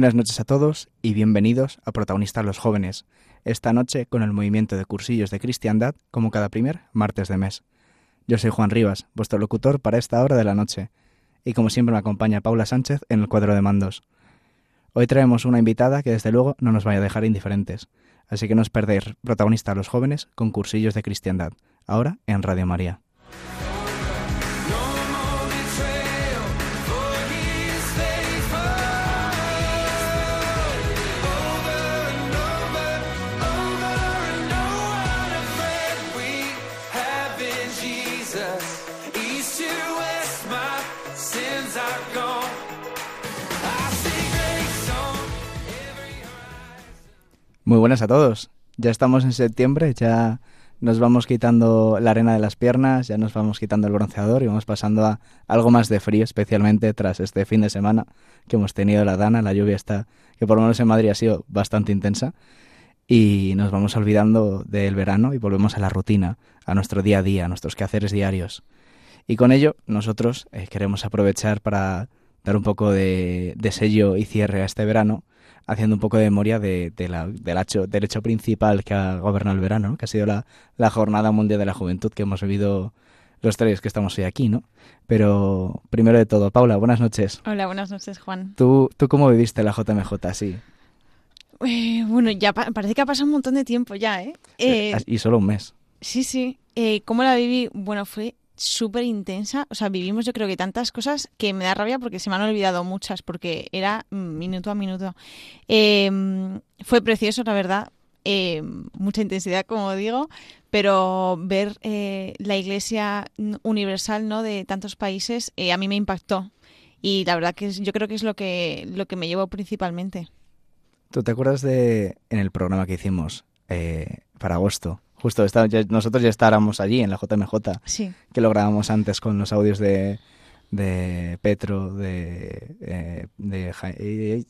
Buenas noches a todos y bienvenidos a Protagonistas los Jóvenes, esta noche con el movimiento de cursillos de cristiandad como cada primer martes de mes. Yo soy Juan Rivas, vuestro locutor para esta hora de la noche, y como siempre me acompaña Paula Sánchez en el cuadro de mandos. Hoy traemos una invitada que desde luego no nos vaya a dejar indiferentes, así que no os perdéis Protagonistas los Jóvenes con cursillos de cristiandad, ahora en Radio María. Muy buenas a todos. Ya estamos en septiembre, ya nos vamos quitando la arena de las piernas, ya nos vamos quitando el bronceador y vamos pasando a algo más de frío, especialmente tras este fin de semana que hemos tenido la dana, la lluvia está, que por lo menos en Madrid ha sido bastante intensa y nos vamos olvidando del verano y volvemos a la rutina, a nuestro día a día, a nuestros quehaceres diarios. Y con ello nosotros eh, queremos aprovechar para dar un poco de, de sello y cierre a este verano haciendo un poco de memoria de, la, del, hecho, del, hecho, principal que ha gobernado el verano, que ha sido la, la, Jornada Mundial de la Juventud que hemos vivido los tres que estamos hoy aquí, ¿no? Pero primero de todo, Paula, buenas noches. Hola, buenas noches, Juan. ¿Tú, tú cómo viviste la JMJ así? Eh, bueno, ya parece que ha pasado un montón de tiempo ya, ¿eh? eh y solo un mes. Sí, sí. Eh, ¿Cómo la viví? Bueno, fue súper intensa. O sea, vivimos yo creo que tantas cosas que me da rabia porque se me han olvidado muchas, porque era minuto a minuto. Em, fue precioso, la verdad. Em, mucha intensidad, como digo, pero ver eh, la iglesia universal ¿no? de tantos países eh, a mí me impactó. Y la verdad que yo creo que es lo que, lo que me llevó principalmente. ¿Tú te acuerdas de en el programa que hicimos eh, para agosto? Justo, nosotros ya estábamos allí en la JMJ, sí. que lo grabamos antes con los audios de, de Petro, de, eh, de,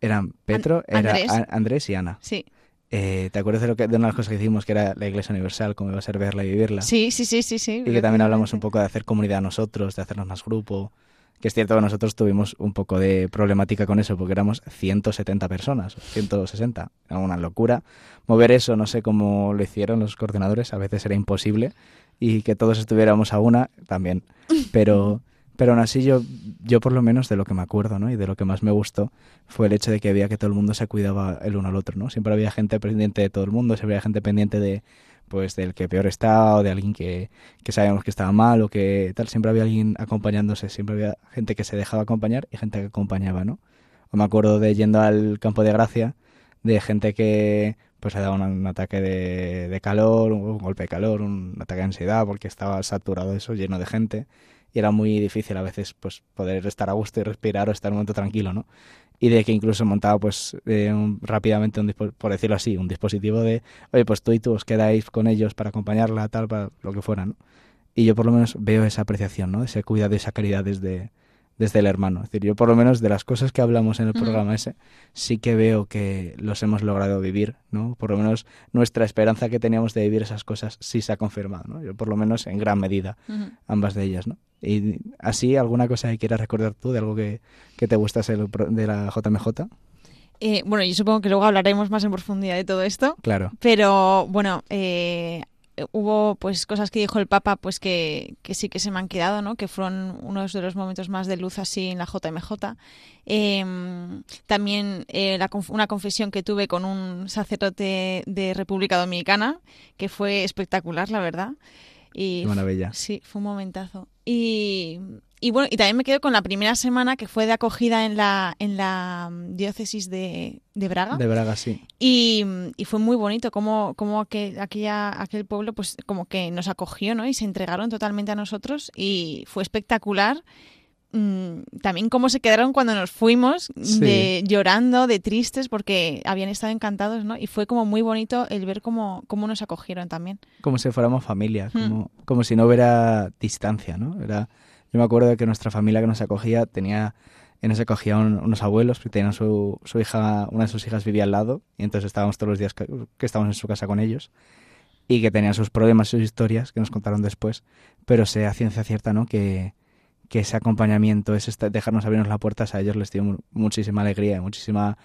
eran Petro, era Andrés. y Ana. Sí. Eh, ¿Te acuerdas de, lo que, de una de las cosas que hicimos que era la Iglesia Universal, cómo iba a ser verla y vivirla? Sí, sí, sí, sí, sí. Y que también hablamos un poco de hacer comunidad nosotros, de hacernos más grupo que es cierto que nosotros tuvimos un poco de problemática con eso, porque éramos 170 personas, 160, era una locura. Mover eso, no sé cómo lo hicieron los coordinadores, a veces era imposible, y que todos estuviéramos a una también. Pero, pero aún así yo, yo por lo menos de lo que me acuerdo, ¿no? Y de lo que más me gustó fue el hecho de que había que todo el mundo se cuidaba el uno al otro, ¿no? Siempre había gente pendiente de todo el mundo, siempre había gente pendiente de pues del que peor está o de alguien que, que sabíamos que estaba mal o que tal, siempre había alguien acompañándose, siempre había gente que se dejaba acompañar y gente que acompañaba, ¿no? O me acuerdo de yendo al campo de gracia, de gente que pues se daba un, ataque de, de, calor, un golpe de calor, un ataque de ansiedad porque estaba saturado eso, lleno de gente y era muy difícil a veces pues poder estar a gusto y respirar o estar un momento tranquilo, ¿no? Y de que incluso montaba pues eh, rápidamente, un, por decirlo así, un dispositivo de, oye, pues tú y tú os quedáis con ellos para acompañarla, tal, para lo que fuera, ¿no? Y yo por lo menos veo esa apreciación, ¿no? Ese cuidado esa caridad desde, desde el hermano. Es decir, yo por lo menos de las cosas que hablamos en el programa ese, sí que veo que los hemos logrado vivir, ¿no? Por lo menos nuestra esperanza que teníamos de vivir esas cosas sí se ha confirmado, ¿no? Yo por lo menos en gran medida, ambas de ellas, ¿no? Y así, ¿alguna cosa que quieras recordar tú de algo que, que te gustase de la JMJ? Eh, bueno, yo supongo que luego hablaremos más en profundidad de todo esto. Claro. Pero bueno, eh, hubo pues cosas que dijo el Papa pues que, que, sí que se me han quedado, ¿no? Que fueron unos de los momentos más de luz así en la JMJ. Em, también eh, una confesión que tuve con un sacerdote de República Dominicana que fue espectacular, la verdad. Y Maravilla. Sí, fue un momentazo. Y, y bueno, y también me quedo con la primera semana que fue de acogida en la, en la mm, diócesis de, de Braga. De Braga, sí. Y, y fue muy bonito como, como aquel, aquella, aquel pueblo pues como que nos acogió, ¿no? Y se entregaron totalmente a nosotros y fue espectacular. Mm, también cómo se quedaron cuando nos fuimos, de llorando, de tristes, porque habían estado encantados, ¿no? Y fue como muy bonito el ver cómo, cómo nos acogieron también. Como si fuéramos familia, como, como si no hubiera distancia, ¿no? Era, yo me acuerdo de que nuestra familia que nos acogía tenía, en esa acogía unos abuelos, que tenían su, su hija, una de sus hijas vivía al lado, y entonces estábamos todos los días que, que estábamos en su casa con ellos, y que tenían sus problemas, sus historias, que nos contaron después, pero sé a ciencia cierta, ¿no? Que, que ese acompañamiento, ese dejarnos abrirnos las puertas a ellos les dio muchísima alegría y muchísima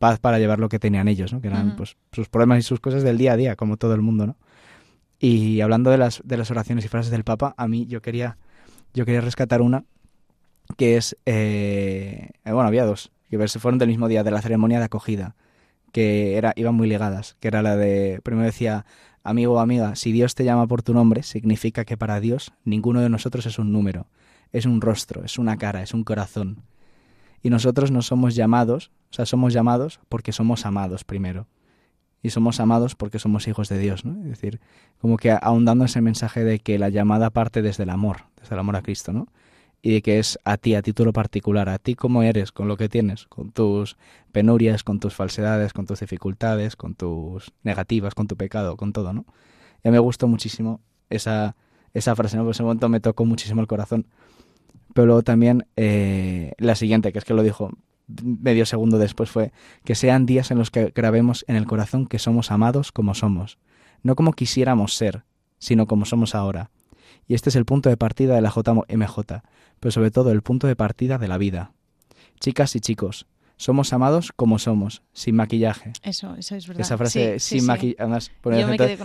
paz para llevar lo que tenían ellos, ¿no? Que eran pues, sus problemas y sus cosas del día a día, como todo el mundo, ¿no? Y hablando de las, de las oraciones y frases del Papa, a mí yo quería, yo quería rescatar una que es, eh, bueno, había dos, que se fueron del mismo día, de la ceremonia de acogida, que era, iban muy ligadas, que era la de, primero decía, amigo o amiga, si Dios te llama por tu nombre, significa que para Dios ninguno de nosotros es un número es un rostro, es una cara, es un corazón. Y nosotros no somos llamados, o sea, somos llamados porque somos amados primero. Y somos amados porque somos hijos de Dios, ¿no? Es decir, como que ahondando ese mensaje de que la llamada parte desde el amor, desde el amor a Cristo, ¿no? Y de que es a ti, a título particular, a ti como eres, con lo que tienes, con tus penurias, con tus falsedades, con tus dificultades, con tus negativas, con tu pecado, con todo, ¿no? Ya me gustó muchísimo esa, esa frase, ¿no? Por ese momento me tocó muchísimo el corazón pero luego también eh, la siguiente, que es que lo dijo medio segundo después, fue que sean días en los que grabemos en el corazón que somos amados como somos, no como quisiéramos ser, sino como somos ahora. Y este es el punto de partida de la JMJ, pero sobre todo el punto de partida de la vida. Chicas y chicos, somos amados como somos, sin maquillaje. Eso, eso es verdad. Esa frase, sin maquillaje, además,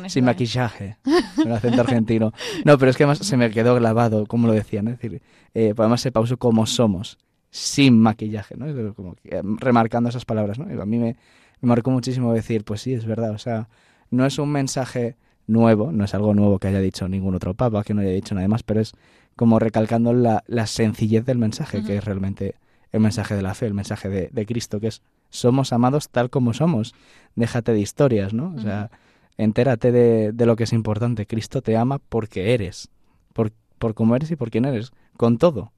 sin maquillaje, el acento argentino. No, pero es que además se me quedó grabado, como lo decían, es decir, eh, pues además se pausó como somos, sin maquillaje, ¿no? Como eh, remarcando esas palabras, ¿no? a mí me, me marcó muchísimo decir, pues sí, es verdad, o sea, no es un mensaje nuevo, no es algo nuevo que haya dicho ningún otro papa, que no haya dicho nada más, pero es como recalcando la, la sencillez del mensaje, que es realmente el mensaje de la fe, el mensaje de, Cristo, que es somos amados tal como somos. Déjate de historias, ¿no? O sea, entérate de, de, lo que es importante. Cristo te ama porque eres, por, por cómo eres y por quién eres, con todo.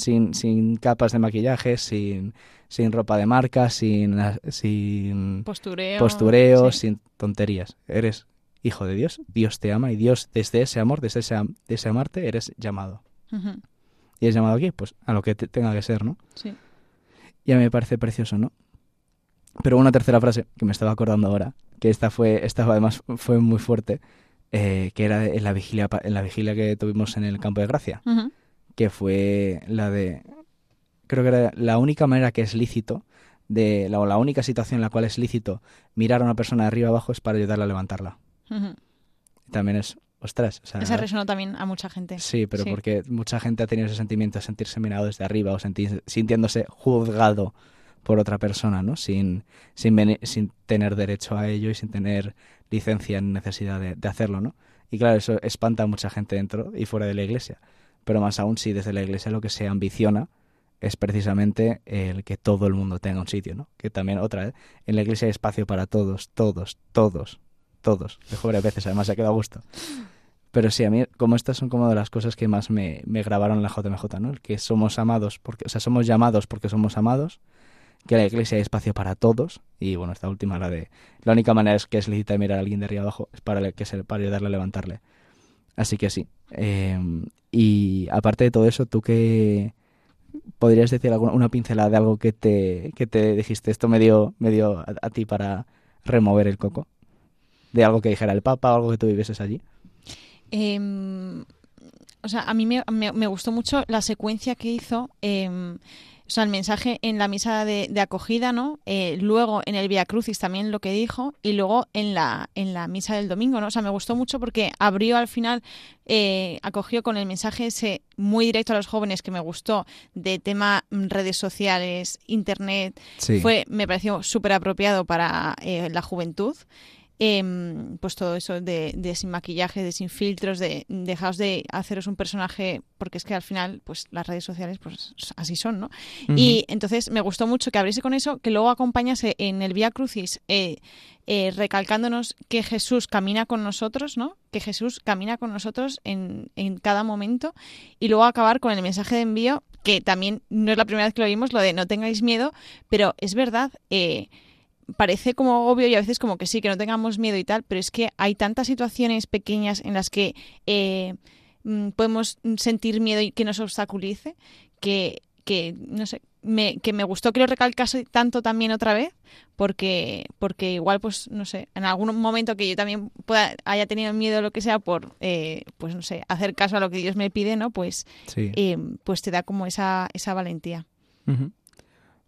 Sin, sin capas de maquillaje, sin, sin ropa de marca, sin, sin postureo, sin tonterías. Eres hijo de Dios, Dios te ama y Dios desde ese amor, desde ese, ese amarte, eres llamado y es llamado aquí, pues a lo que tenga que ser, ¿no? Sí. Y a mí me parece precioso, ¿no? Pero una tercera frase que me estaba acordando ahora, que esta fue, esta además fue muy fuerte, eh, que era en la vigilia, en la vigilia que tuvimos en el campo de Gracia, que fue la de, creo que era la única manera que es lícito de la, la única situación en la cual es lícito mirar a una persona de arriba abajo es para ayudarla a levantarla. También es ostras. O sea, Esa resonó también a mucha gente. Sí, pero porque mucha gente ha tenido ese sentimiento de sentirse mirado desde arriba o sintiéndose juzgado por otra persona, ¿no? Sin, sin, sin tener derecho a ello y sin tener licencia ni necesidad de, hacerlo, ¿no? Y claro, eso espanta a mucha gente dentro y fuera de la iglesia. Pero más aún si desde la iglesia lo que se ambiciona es precisamente el que todo el mundo tenga un sitio, ¿no? Que también otra vez, en la iglesia hay espacio para todos, todos, todos, todos. Dejo varias veces, además se ha quedado a gusto. Pero sí, a mí, como estas son como de las cosas que más me, me grabaron en la JMJ, ¿no? El que somos amados, porque, o sea, somos llamados porque somos amados, que la iglesia hay espacio para todos, y bueno, esta última, la de, la única manera es que es lícita mirar a alguien de arriba abajo, es para, que se, para ayudarle a levantarle. Así que sí. Em, y aparte de todo eso, ¿tú qué podrías decir alguna, una pincelada de algo que te, que te dijiste? Esto me dio, me dio a ti para remover el coco de algo que dijera el Papa o algo que tú vivieses allí? Em, o sea, a mí me, me, gustó mucho la secuencia que hizo. Eh, o sea, el mensaje en la misa de, acogida, ¿no? Eh, luego en el Via Crucis también lo que dijo y luego en la, en la misa del domingo, ¿no? O sea, me gustó mucho porque abrió al final, eh, acogió con el mensaje ese muy directo a los jóvenes que me gustó de tema mm, redes sociales, internet. Fue, me pareció súper apropiado para la juventud. Em, pues todo eso de, de, sin maquillaje, de sin filtros, de dejaos de haceros un personaje, porque es que al final, pues las redes sociales, pues así son, ¿no? Y entonces me gustó mucho que abriese con eso, que luego acompañase en el Vía Crucis, eh, eh, recalcándonos que Jesús camina con nosotros, ¿no? Que Jesús camina con nosotros en, en cada momento y luego acabar con el mensaje de envío, que también no es la primera vez que lo vimos, lo de no tengáis miedo, pero es verdad, eh, parece como obvio y a veces como que sí, que no tengamos miedo y tal, pero es que hay tantas situaciones pequeñas en las que eh, mm, podemos sentir miedo y que nos obstaculice, que, que no sé, me, que me gustó que lo recalcase tanto también otra vez, porque, porque igual, pues, no sé, en algún momento que yo también pueda, haya tenido miedo o lo que sea por, eh, pues, no sé, hacer caso a lo que Dios me pide, ¿no? Pues, eh, pues te da como esa, esa valentía.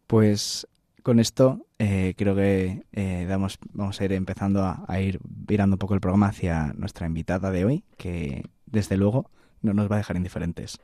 Pues con esto eh, creo que damos, vamos a ir empezando a, a, ir virando un poco el programa hacia nuestra invitada de hoy, que desde luego no nos va a dejar indiferentes.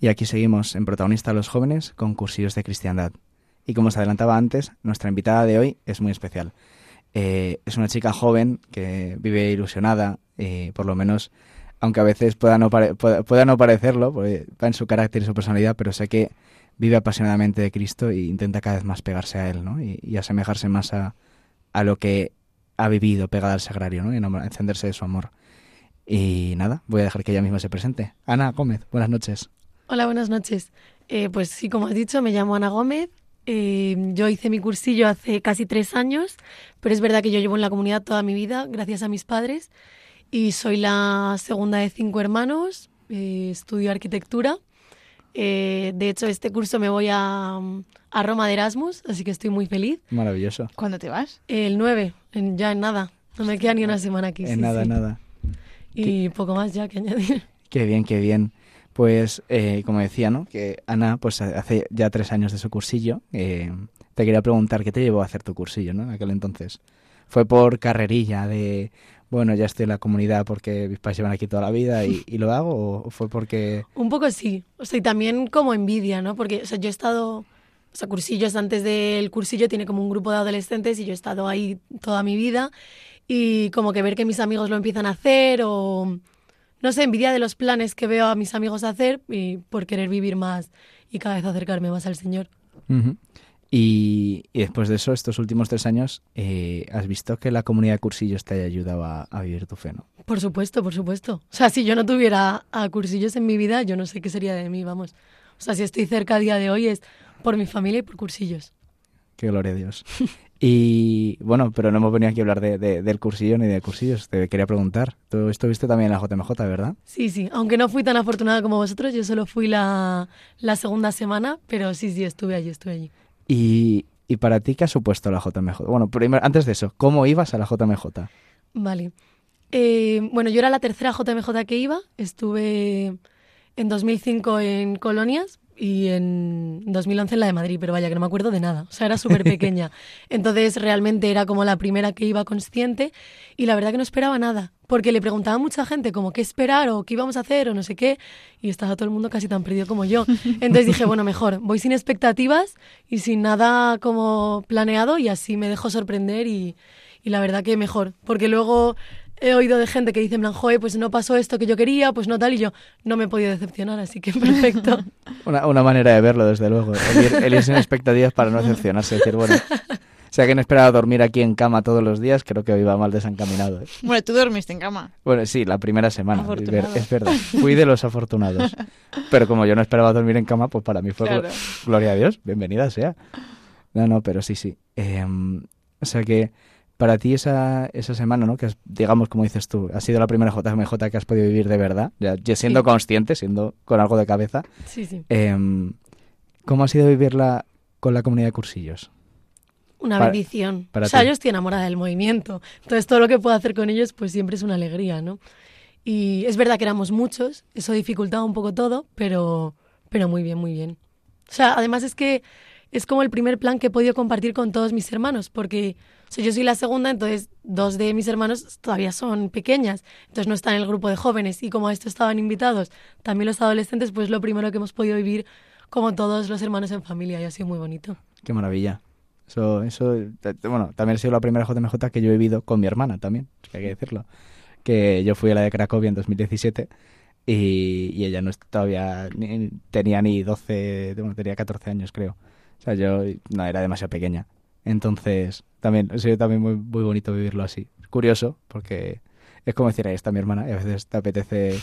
Y aquí seguimos en Protagonista los Jóvenes con cursillos de cristiandad. Y como os adelantaba antes, nuestra invitada de hoy es muy especial. Eh, es una chica joven que vive ilusionada, eh, por lo menos, aunque a veces pueda no, parecerlo, va en su carácter y su personalidad, pero sé que vive apasionadamente de Cristo e intenta cada vez más pegarse a Él y, asemejarse más a, lo que ha vivido pegada al sagrario y encenderse de su amor. Y nada, voy a dejar que ella misma se presente. Ana Gómez, buenas noches. Hola, buenas noches. Eh, pues sí, como has dicho, me llamo Ana Gómez. Eh, yo hice mi cursillo hace casi tres años, pero es verdad que yo llevo en la comunidad toda mi vida, gracias a mis padres, y soy la segunda de cinco hermanos. Eh, estudio arquitectura. de hecho, este curso me voy a, a, Roma de Erasmus, así que estoy muy feliz. Maravilloso. ¿Cuándo te vas? El 9, ya en nada. No me queda ni una semana aquí. En nada, nada. Y poco más ya que añadir. Qué bien, qué bien. Pues, como decía, ¿no? Que Ana, pues hace ya tres años de su cursillo. Eh, te quería preguntar, ¿qué te llevó a hacer tu cursillo, ¿no? En aquel entonces. ¿Fue por carrerilla de, bueno, ya estoy en la comunidad porque mis padres llevan aquí toda la vida y, lo hago? ¿O fue porque...? Un poco sí. O sea, y también como envidia, ¿no? Porque, o sea, yo he estado... O sea, cursillos antes del cursillo tiene como un grupo de adolescentes y yo he estado ahí toda mi vida y como que ver que mis amigos lo empiezan a hacer o no sé, envidia de los planes que veo a mis amigos hacer y por querer vivir más y cada vez acercarme más al Señor. y, después de eso, estos últimos tres años, eh, ¿has visto que la comunidad de cursillos te haya ayudado a, vivir tu fe, no? Por supuesto, por supuesto. O sea, si yo no tuviera a cursillos en mi vida, yo no sé qué sería de mí, vamos. O sea, si estoy cerca a día de hoy es por mi familia y por cursillos. Qué gloria a Dios. Y bueno, pero no hemos venido aquí a hablar de, del cursillo ni de cursillos. Te quería preguntar. Tú estuviste también en la JMJ, ¿verdad? Sí, sí. Aunque no fui tan afortunada como vosotros, yo solo fui la, la segunda semana, pero sí, sí, estuve allí, estuve allí. ¿Y, y para ti qué ha supuesto la JMJ? Bueno, primero, antes de eso, ¿cómo ibas a la JMJ? Vale. Eh, bueno, yo era la tercera JMJ que iba. Estuve en 2005 en Colonias, y en 2011 en la de Madrid, pero vaya que no me acuerdo de nada, o sea, era súper pequeña. Entonces realmente era como la primera que iba consciente y la verdad que no esperaba nada, porque le preguntaba a mucha gente como qué esperar o qué íbamos a hacer o no sé qué, y estaba todo el mundo casi tan perdido como yo. Entonces dije, bueno, mejor, voy sin expectativas y sin nada como planeado y así me dejo sorprender y, y la verdad que mejor, porque luego he oído de gente que dice, en plan, pues no pasó esto que yo quería, pues no tal, y yo no me he podido decepcionar, así que perfecto. una, una manera de verlo, desde luego. El ir, sin expectativas para no decepcionarse. decir, bueno, si alguien esperaba dormir aquí en cama todos los días, creo que iba mal desencaminado. ¿eh? Bueno, tú dormiste en cama. Bueno, sí, la primera semana. Es, verdad. Fui de los afortunados. Pero como yo no esperaba dormir en cama, pues para mí fue gloria a Dios, bienvenida sea. No, no, pero sí, sí. Em, o sea que para ti esa, esa semana, ¿no? Que es, digamos, como dices tú, ha sido la primera JMJ que has podido vivir de verdad, ya, siendo consciente, siendo con algo de cabeza. Sí, sí. Em, ¿Cómo ha sido vivirla con la comunidad de cursillos? Una Para- bendición. para o sea, ti. yo estoy enamorada del movimiento. Entonces, todo lo que puedo hacer con ellos, pues siempre es una alegría, ¿no? Y es verdad que éramos muchos, eso dificultaba un poco todo, pero, pero muy bien, muy bien. O sea, además es que es como el primer plan que he podido compartir con todos mis hermanos, porque o sea, yo soy la segunda, entonces dos de mis hermanos todavía son pequeñas, entonces no están en el grupo de jóvenes. Y como a esto estaban invitados también los adolescentes, pues lo primero que hemos podido vivir como todos los hermanos en familia y ha sido muy bonito. Qué maravilla. Eso, eso, eh, bueno, también ha sido la primera JMJ que yo he vivido con mi hermana también, que hay que decirlo. Que yo fui a la de Cracovia en 2017 y, y ella no todavía ni- tenía ni 12, bueno, tenía 14 años creo. O sea, yo no era demasiado pequeña. Entonces, también ha sido también muy, muy bonito vivirlo así. Curioso, porque es como decir, ahí está mi hermana y a veces te apetece,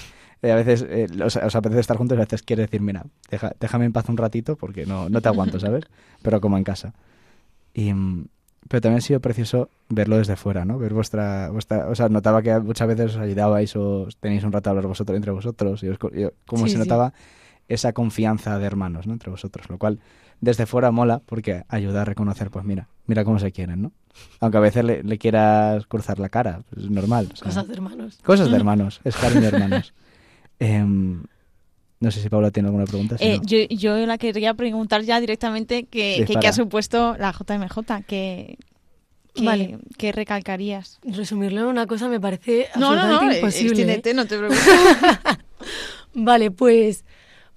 eh, a veces eh, os, os apetece estar juntos y a veces quieres decir, mira, deja- déjame en paz un ratito porque no, no te aguanto, ¿sabes? Pero como en casa. Y, mm, pero también ha sido precioso verlo desde fuera, ¿no? Ver vuestra, vuestra... O sea, notaba que muchas veces os ayudabais o os tenéis un rato a hablar vosotros entre vosotros y os co- y cómo Sí, se sí. notaba esa confianza de hermanos, ¿no? Entre vosotros, lo cual desde fuera mola porque ayuda a reconocer, pues mira, mira cómo se quieren, ¿no? Aunque a veces le, le quieras cruzar la cara, pues es normal. o sea, Cosas de hermanos. cosas de hermanos, es cariño de hermanos. Em, no sé si Paula tiene alguna pregunta. si Eh, no. yo, yo la quería preguntar ya directamente que, que, qué ha supuesto la JMJ, que, que, Vale. que recalcarías. Resumirlo en una cosa me parece No, no, absolutamente no, eh, imposible. ¿eh? no te preocupes. Vale, pues,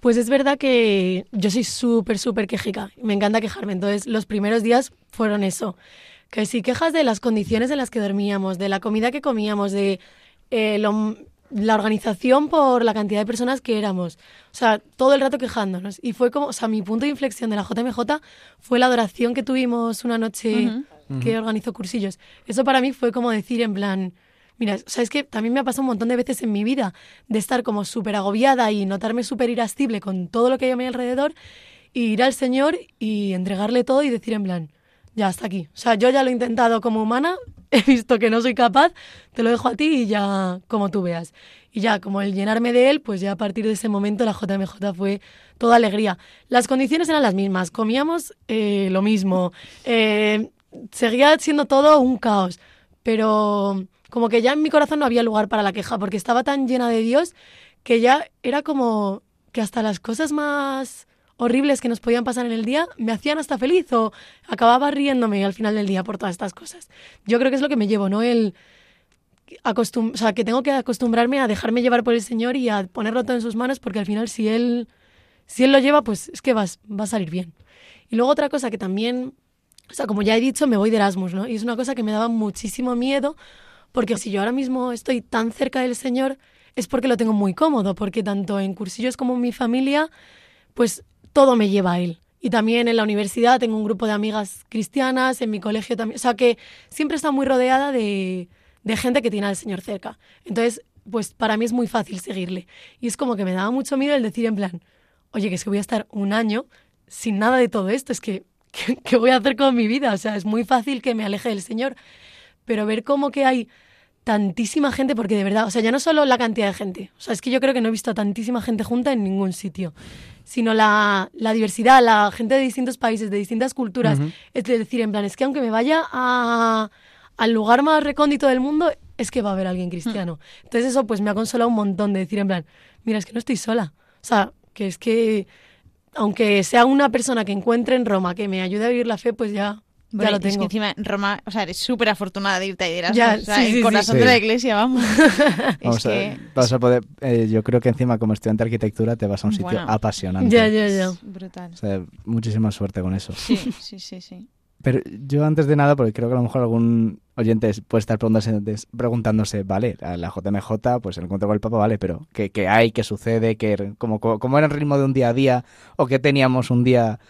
pues es verdad que yo soy súper, súper quejica. Me encanta quejarme. Entonces, los primeros días fueron eso. Que si quejas de las condiciones en las que dormíamos, de la comida que comíamos, de eh, lo- la organización por la cantidad de personas que éramos. O sea, todo el rato quejándonos. Y fue como, o sea, mi punto de inflexión de la JMJ fue la adoración que tuvimos una noche que organizó cursillos. Eso para mí fue como decir en plan, mira, o sea, es que también me ha pasado un montón de veces en mi vida de estar como súper agobiada y notarme súper irascible con todo lo que hay a mi alrededor y ir al Señor y entregarle todo y decir en plan, ya hasta aquí. O sea, yo ya lo he intentado como humana, he visto que no soy capaz, te lo dejo a ti y ya como tú veas. Y ya, como el llenarme de él, pues ya a partir de ese momento la JMJ fue toda alegría. Las condiciones eran las mismas, comíamos eh, lo mismo, eh, seguía siendo todo un caos, pero como que ya en mi corazón no había lugar para la queja, porque estaba tan llena de Dios que ya era como que hasta las cosas más horribles que nos podían pasar en el día me hacían hasta feliz o acababa riéndome al final del día por todas estas cosas. Yo creo que es lo que me llevo, ¿no? El acostum o sea, que tengo que acostumbrarme a dejarme llevar por el Señor y a ponerlo todo en sus manos porque al final si él si él lo lleva, pues es que vas, va a salir bien. Y luego otra cosa que también, o sea, como ya he dicho, me voy de Erasmus, ¿no? Y es una cosa que me daba muchísimo miedo porque si yo ahora mismo estoy tan cerca del Señor es porque lo tengo muy cómodo, porque tanto en cursillos como en mi familia, pues todo me lleva a Él. Y también en la universidad tengo un grupo de amigas cristianas, en mi colegio también. O sea que siempre está muy rodeada de, de gente que tiene al Señor cerca. Entonces, pues para mí es muy fácil seguirle. Y es como que me daba mucho miedo el decir en plan, oye, que es que voy a estar un año sin nada de todo esto, es que, ¿qué, voy a hacer con mi vida? O sea, es muy fácil que me aleje del Señor. Pero ver cómo que hay tantísima gente, porque de verdad, o sea, ya no solo la cantidad de gente, o sea, es que yo creo que no he visto a tantísima gente junta en ningún sitio, sino la, la diversidad, la gente de distintos países, de distintas culturas. Es decir, en plan, es que aunque me vaya a, al lugar más recóndito del mundo, es que va a haber alguien cristiano. Entonces eso pues me ha consolado un montón de decir en plan, mira, es que no estoy sola. O sea, que es que aunque sea una persona que encuentre en Roma que me ayude a vivir la fe, pues ya, ya Bueno, lo es que tengo. encima en Roma, o sea, eres súper afortunada de irte a Erasmus. Ya, o sea, sí, el sí, sí. corazón Sí. de la iglesia, vamos. Vamos es a, que vas a poder, eh, yo creo que encima como estudiante de arquitectura te vas a un sitio Bueno. apasionante. Ya, ya, ya. es brutal. O sea, muchísima suerte con eso. Sí, sí, sí, sí. Pero yo antes de nada, porque creo que a lo mejor algún oyente puede estar preguntándose, preguntándose vale, a la JMJ, pues el encuentro con el Papa, vale, pero ¿qué, qué hay? ¿Qué sucede? ¿Qué, cómo, cómo era el ritmo de un día a día? ¿O qué teníamos un día,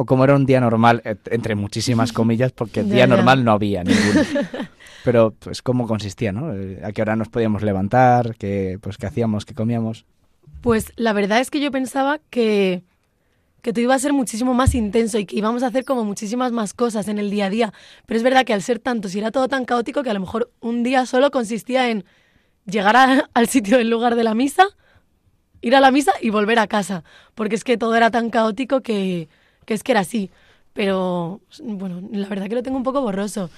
o cómo era un día normal, et- entre muchísimas comillas, porque día normal no había ninguno. Pero, pues, ¿cómo consistía, no? Eh, ¿A qué hora nos podíamos levantar? ¿Qué, pues, qué hacíamos? ¿Qué comíamos? Pues la verdad es que yo pensaba que, que todo iba a ser muchísimo más intenso y que íbamos a hacer como muchísimas más cosas en el día a día. Pero es verdad que al ser tantos y era todo tan caótico que a lo mejor un día solo consistía en llegar a- al sitio del lugar de la misa, ir a la misa y volver a casa. Porque es que todo era tan caótico que, que es que era así. pero bueno, la verdad que lo tengo un poco borroso.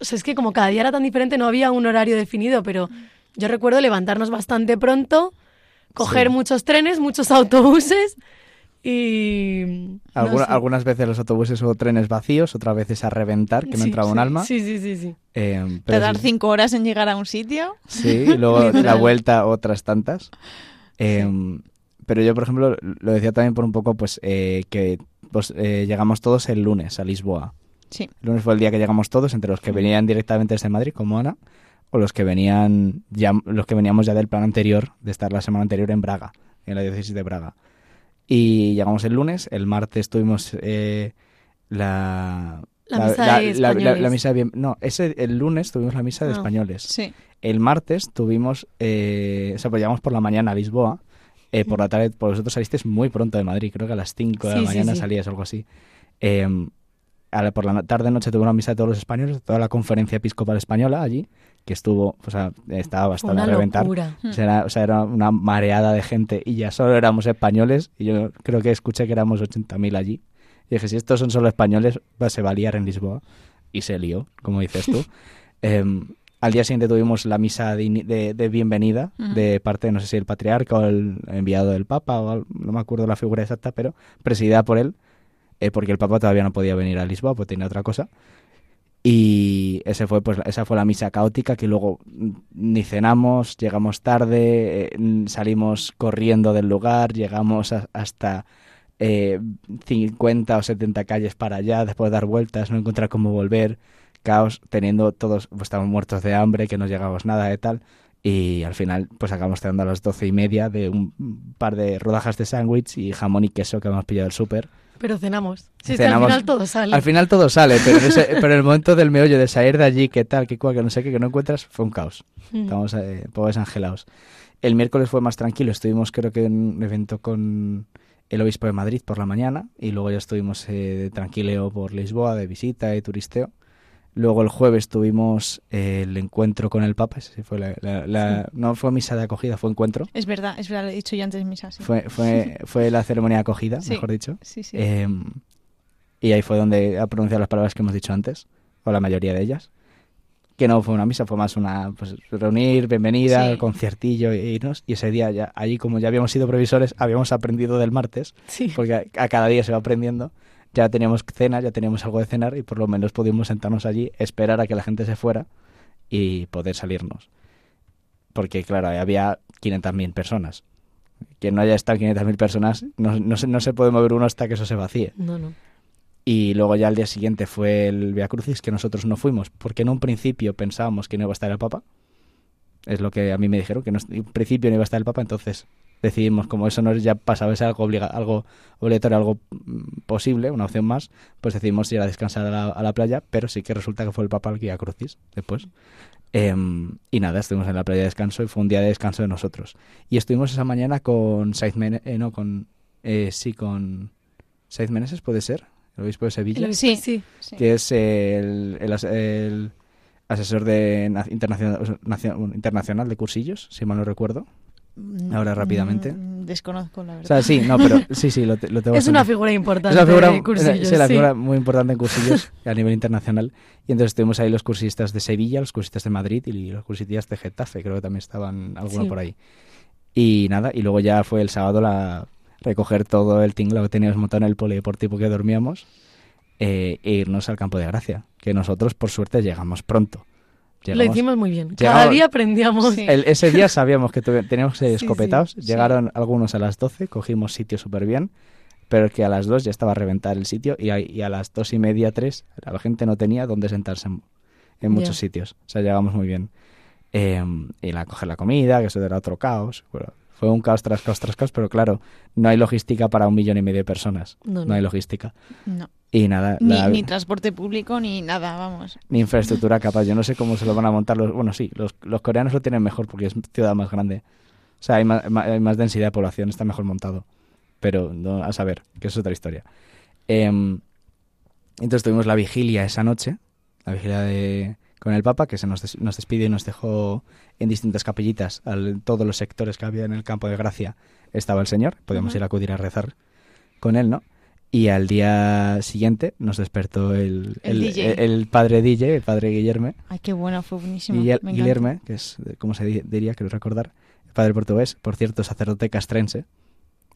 O sea, es que como cada día era tan diferente, no había un horario definido, pero yo recuerdo levantarnos bastante pronto, coger Sí. muchos trenes, muchos autobuses y... no Alguna- sé. Algunas veces los autobuses o trenes vacíos, otras veces a reventar, que no Sí, entraba un alma. Sí, sí, sí, sí. Eh, pero Tardar sí. cinco horas en llegar a un sitio. Sí, y luego la vuelta otras tantas. Eh, Pero yo, por ejemplo, lo decía también por un poco, pues, eh, que pues, eh, llegamos todos el lunes a Lisboa. Sí. El lunes fue el día que llegamos todos, entre los que venían directamente desde Madrid, como Ana, o los que venían ya, los que veníamos ya del plan anterior, de estar la semana anterior en Braga, en la diócesis de Braga. Y llegamos el lunes, el martes tuvimos eh, la... La misa de la- españoles. la misa de bien- no, ese, el lunes tuvimos la misa de Ah. españoles. Sí. El martes tuvimos, eh, o sea, pues llegamos por la mañana a Lisboa. Eh, por la tarde, por vosotros salisteis muy pronto de Madrid, creo que a las 5 de la Sí, sí, mañana sí. salías o algo así. Eh, a la- por la tarde noche tuve una misa de todos los españoles, toda la conferencia episcopal española allí, que estuvo, o sea, estaba bastante una a reventar. locura. O sea, era, o sea, era una mareada de gente y ya solo éramos españoles. Y yo creo que escuché que éramos 80.000 allí. Y dije, si estos son solo españoles, va- se va a liar en Lisboa. Y se lió, como dices tú. Em, al día siguiente tuvimos la misa de, de- de bienvenida de parte, no sé si el patriarca o el enviado del Papa, o no me acuerdo la figura exacta, pero presidida por él, eh, porque el Papa todavía no podía venir a Lisboa, pues tenía otra cosa. Y ese fue, pues, esa fue la misa caótica que luego mm, ni cenamos, llegamos tarde, eh, salimos corriendo del lugar, llegamos a- hasta eh, 50 o 70 calles para allá, después de dar vueltas, no encontrar cómo volver, caos, teniendo todos, pues estábamos muertos de hambre, que no llegábamos nada de tal. Y al final, pues acabamos cenando a las doce y media de un par de rodajas de sándwich y jamón y queso que hemos pillado del súper. Pero cenamos. Que Cenamos. al final todo sale. Al final todo sale, pero ese- pero el momento del meollo de salir de allí, qué tal, qué cual, que no sé qué, que no encuentras, fue un caos. Mm. Estamos eh, pobres angelados. El miércoles fue más tranquilo, estuvimos creo que en un evento con el obispo de Madrid por la mañana y luego ya estuvimos eh, de tranquileo por Lisboa, de visita y turisteo. Luego el jueves tuvimos el encuentro con el Papa, ese sí fue la, la- la- no fue misa de acogida, fue encuentro. Es verdad, es verdad, lo he dicho yo antes misa. Sí, Fue, fue, fue la ceremonia de acogida, Sí. mejor dicho. sí. sí. Eh, y ahí fue donde ha pronunciado las palabras que hemos dicho antes, o la mayoría de ellas. Que no fue una misa, fue más una pues, reunir, bienvenida, Sí. conciertillo e irnos. Y ese día, ya allí como ya habíamos sido previsores, habíamos aprendido del martes, Sí. porque a, a cada día se va aprendiendo. Ya teníamos cena, ya teníamos algo de cenar y por lo menos pudimos sentarnos allí, esperar a que la gente se fuera y poder salirnos. Porque, claro, había 500.000 personas. Quien no haya estado 500.000 personas, no, no, se, no se puede mover uno hasta que eso se vacíe. No, no. Y luego ya al día siguiente fue el Via Crucis, que nosotros no fuimos, porque en un principio pensábamos que no iba a estar el Papa. Es lo que a mí me dijeron, que no, en un principio no iba a estar el Papa, entonces decidimos, como eso no es ya pasaba ser algo, obliga, algo obligatorio, algo mm, posible, una opción más, pues decidimos ir a descansar a la, a la playa, pero sí que resulta que fue el Papa el Via Crucis después. Em, y nada, estuvimos en la playa de descanso y fue un día de descanso de nosotros. Y estuvimos esa mañana con Saiz Mene- eh, no, con, eh, sí, con Saiz Meneses, ¿puede ser? El obispo de Sevilla El- Sí. sí. sí. que es el, el as- el asesor de na- internacional, internacional de cursillos, si mal no recuerdo. Ahora rápidamente. Mm, Desconozco, la O verdad. sea, sí, no, pero sí, sí, lo, te- lo tengo Es una figura importante es una figura, de cursillos. sí, la figura muy importante en cursillos a nivel internacional. Y entonces estuvimos ahí los cursistas de Sevilla, los cursistas de Madrid y los cursistas de Getafe, creo que también estaban alguno Sí. por ahí. Y nada, y luego ya fue el sábado la recoger todo el tinglado que teníamos montado en el polideportivo que dormíamos eh, e irnos al campo de gracia, que nosotros por suerte llegamos pronto. Lo Llegamos- hicimos muy bien. Cada llegamos- día aprendíamos. Sí. el- ese día sabíamos que tuve- teníamos que ser Sí, escopetados. sí. Llegaron algunos a las 12, cogimos sitio súper bien, pero que a las 2 ya estaba a reventar el sitio y a, y a las dos y media, 3, la gente no tenía dónde sentarse en, en muchos Ya. sitios. O sea, llegamos muy bien. Eh, y la coger la comida, que eso era otro caos. Bueno, fue un caos tras caos tras caos, pero claro, no hay logística para un millón y medio de personas. No, No, no. hay logística. No. Y nada, Ni, la- ni transporte público ni nada, vamos. ni infraestructura capaz. Yo no sé cómo se lo van a montar los... Bueno, sí, los, los coreanos lo tienen mejor porque es ciudad más grande. O sea, hay más, hay más densidad de población, está mejor montado. Pero no, a saber, que es otra historia. Em, entonces tuvimos la vigilia esa noche, la vigilia de, con el Papa, que se nos, des- nos despidió y nos dejó en distintas capillitas, al, todos los sectores que había en el campo de gracia estaba el Señor, podíamos Ujú. ir a acudir a rezar con él, ¿no? Y al día siguiente nos despertó el, El el, el- padre DJ, el padre Guillerme, Ay, qué bueno, fue buenísimo. Guille- me. Guillerme, que es eh, como se di- diría, quiero recordar, el padre portugués, por cierto, sacerdote castrense,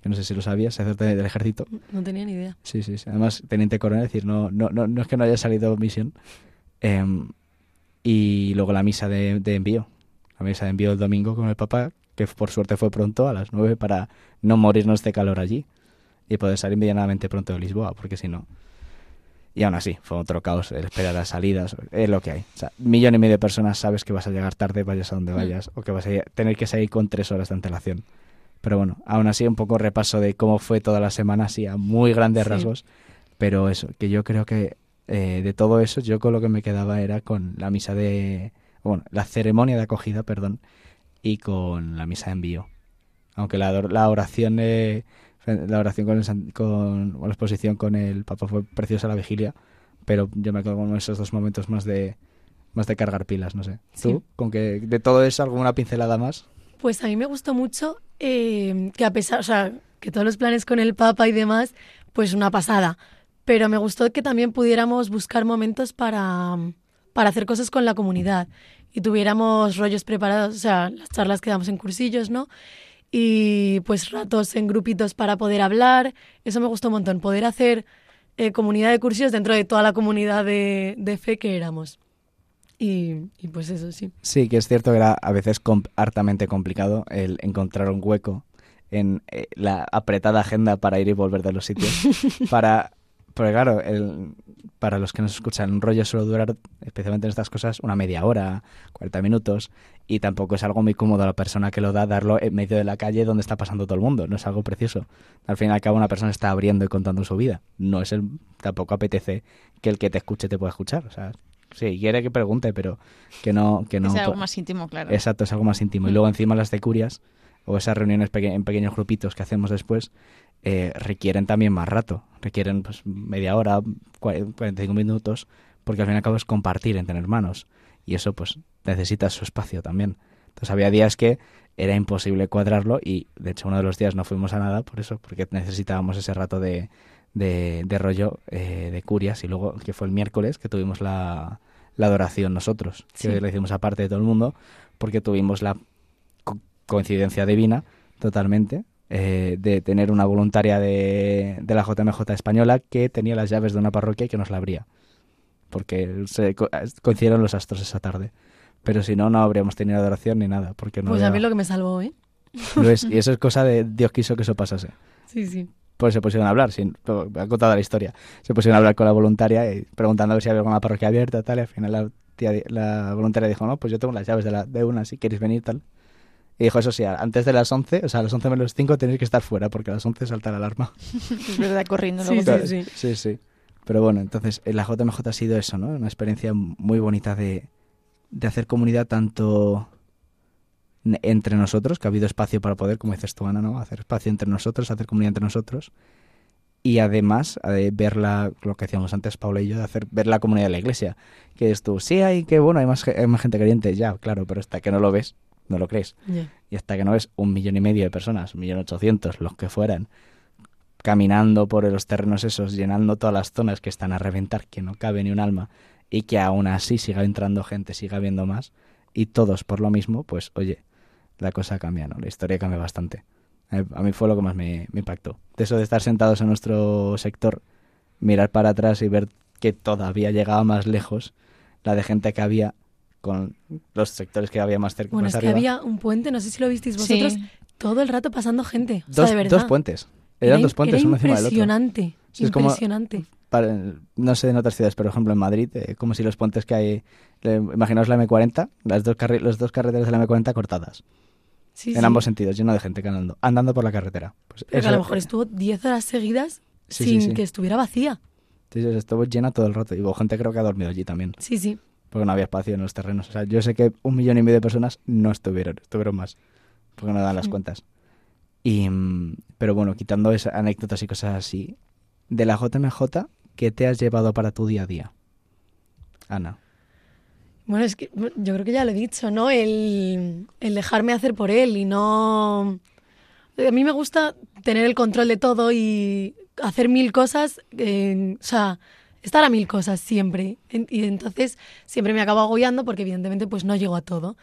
que no sé si lo sabías, sacerdote del ejército. No tenía ni idea. Sí, sí, sí. Además, teniente coronel, es decir, no, no, no, no es que no haya salido misión. Em, y luego la misa de, de envío. La misa de envío el domingo con el papá, que por suerte fue pronto, a las nueve, para no morirnos de calor allí. Y poder salir medianamente pronto de Lisboa, porque si no... Y aún así, fue otro caos el esperar las salidas, es lo que hay. O sea, millón y medio de personas sabes que vas a llegar tarde, vayas a donde vayas, o que vas a tener que salir con tres horas de antelación. Pero bueno, aún así un poco repaso de cómo fue toda la semana, así a muy grandes Sí. rasgos. Pero eso, que yo creo que eh, de todo eso, yo con lo que me quedaba era con la misa de... Bueno, la ceremonia de acogida, perdón, y con la misa de envío. Aunque la, la oración de- la oración con, el con o la exposición con el Papa fue preciosa la vigilia, pero yo me quedo con esos dos momentos más de más de cargar pilas, no sé. Sí. ¿Tú? ¿Con que de todo eso alguna pincelada más? Pues a mí me gustó mucho eh, que a pesar, o sea, que todos los planes con el Papa y demás, pues una pasada. Pero me gustó que también pudiéramos buscar momentos para, para hacer cosas con la comunidad y tuviéramos rollos preparados, o sea, las charlas que damos en cursillos, ¿no? Y pues ratos en grupitos para poder hablar. Eso me gustó un montón, poder hacer eh, comunidad de cursillos dentro de toda la comunidad de, de fe que éramos. Y, y pues eso, sí. Sí, que es cierto que era a veces com- hartamente complicado el encontrar un hueco en eh, la apretada agenda para ir y volver de los sitios. para, porque claro, el, para los que nos escuchan, un rollo suele durar, especialmente en estas cosas, una media hora, 40 minutos, y tampoco es algo muy cómodo a la persona que lo da darlo en medio de la calle donde está pasando todo el mundo, no es algo precioso. Al fin y al cabo una persona está abriendo y contando su vida, no es el, tampoco apetece que el que te escuche te pueda escuchar, o sea, sí, quiere que pregunte, pero que no... Que no es algo más íntimo, claro. Exacto, es algo más íntimo. Y luego encima las de curias o esas reuniones peque- en pequeños grupitos que hacemos después eh, requieren también más rato. Requieren pues media hora, cua- 45 minutos, porque al fin y al cabo es compartir entre hermanos. Y eso pues necesita su espacio también. Entonces había días que era imposible cuadrarlo y de hecho uno de los días no fuimos a nada por eso, porque necesitábamos ese rato de, de, de rollo eh, de curias y luego que fue el miércoles que tuvimos la, la adoración nosotros, que la hicimos aparte de todo el mundo, porque tuvimos la co- coincidencia divina totalmente eh, de tener una voluntaria de, de la JMJ española que tenía las llaves de una parroquia y que nos la abría, porque se co- coincidieron los astros esa tarde. Pero si no, no habríamos tenido adoración ni nada, porque no Pues a mí lo que me salvó, ¿eh? lo es, y eso es cosa de Dios quiso que eso pasase. Sí, sí. Pues se pusieron a hablar, sin, contado la historia. Se pusieron a hablar con la voluntaria y preguntando si había alguna parroquia abierta, tal, y al final la, tía la voluntaria dijo, no, pues yo tengo las llaves de, la, de una, si queréis venir, tal. Y dijo, eso sí, antes de las 11, o sea, a las 11 menos 5 tenéis que estar fuera, porque a las 11 salta la alarma. Es verdad, corriendo. Sí, luego sí, sí. sí, sí. Pero bueno, entonces, en la JMJ ha sido eso, ¿no? Una experiencia muy bonita de, de hacer comunidad tanto entre nosotros, que ha habido espacio para poder, como dices tú, Ana, ¿no? Hacer espacio entre nosotros, hacer comunidad entre nosotros. Y además, de ver la, lo que decíamos antes, Paula y yo, de hacer ver la comunidad de la iglesia. Que es tú, sí, hay que, bueno, hay más, hay más gente creyente, ya, claro, pero hasta que no lo ves, no lo crees. Y hasta que no ves un millón y medio de personas, un millón ochocientos, los que fueran, caminando por los terrenos esos, llenando todas las zonas que están a reventar, que no cabe ni un alma, y que aún así siga entrando gente, siga habiendo más, y todos por lo mismo, pues oye, la cosa cambia, ¿no? La historia cambia bastante. A a mí fue lo que más me, me impactó. De eso de estar sentados en nuestro sector, mirar para atrás y ver que todavía llegaba más lejos la de gente que había con los sectores que había más cerca. Bueno, más es que arriba. había un puente, no sé si lo visteis Sí. vosotros, todo el rato pasando gente. O sea, dos, de verdad. dos puentes. Eran Era dos puentes, era uno encima del otro. impresionante, Sí, impresionante. Para- no sé en otras ciudades, pero por ejemplo en Madrid, eh, como si los puentes que hay, le- imaginaos la M40, las dos, los dos carreteras de la M40 cortadas, Sí, en sí. ambos sentidos, lleno de gente andando, andando por la carretera. Pues Pero que eso- a lo mejor estuvo 10 horas seguidas Sí, sí, sin sí. que estuviera vacía. Sí, sí, estuvo llena todo el rato. Y hubo gente creo que ha dormido allí también, Sí, sí. Porque no había espacio en los terrenos. O sea, yo sé que un millón y medio de personas no estuvieron, estuvieron más, porque no dan las cuentas. Y, mm, pero bueno, quitando esas anécdotas y cosas así, de la JMJ, ¿qué te has llevado para tu día a día? Ana. Bueno, es que yo creo que ya lo he dicho, ¿no? El, el dejarme hacer por él y no... A mí me gusta tener el control de todo y hacer mil cosas, eh, o sea, estar a mil cosas siempre. Y entonces siempre me acabo agobiando porque evidentemente pues no llego a todo.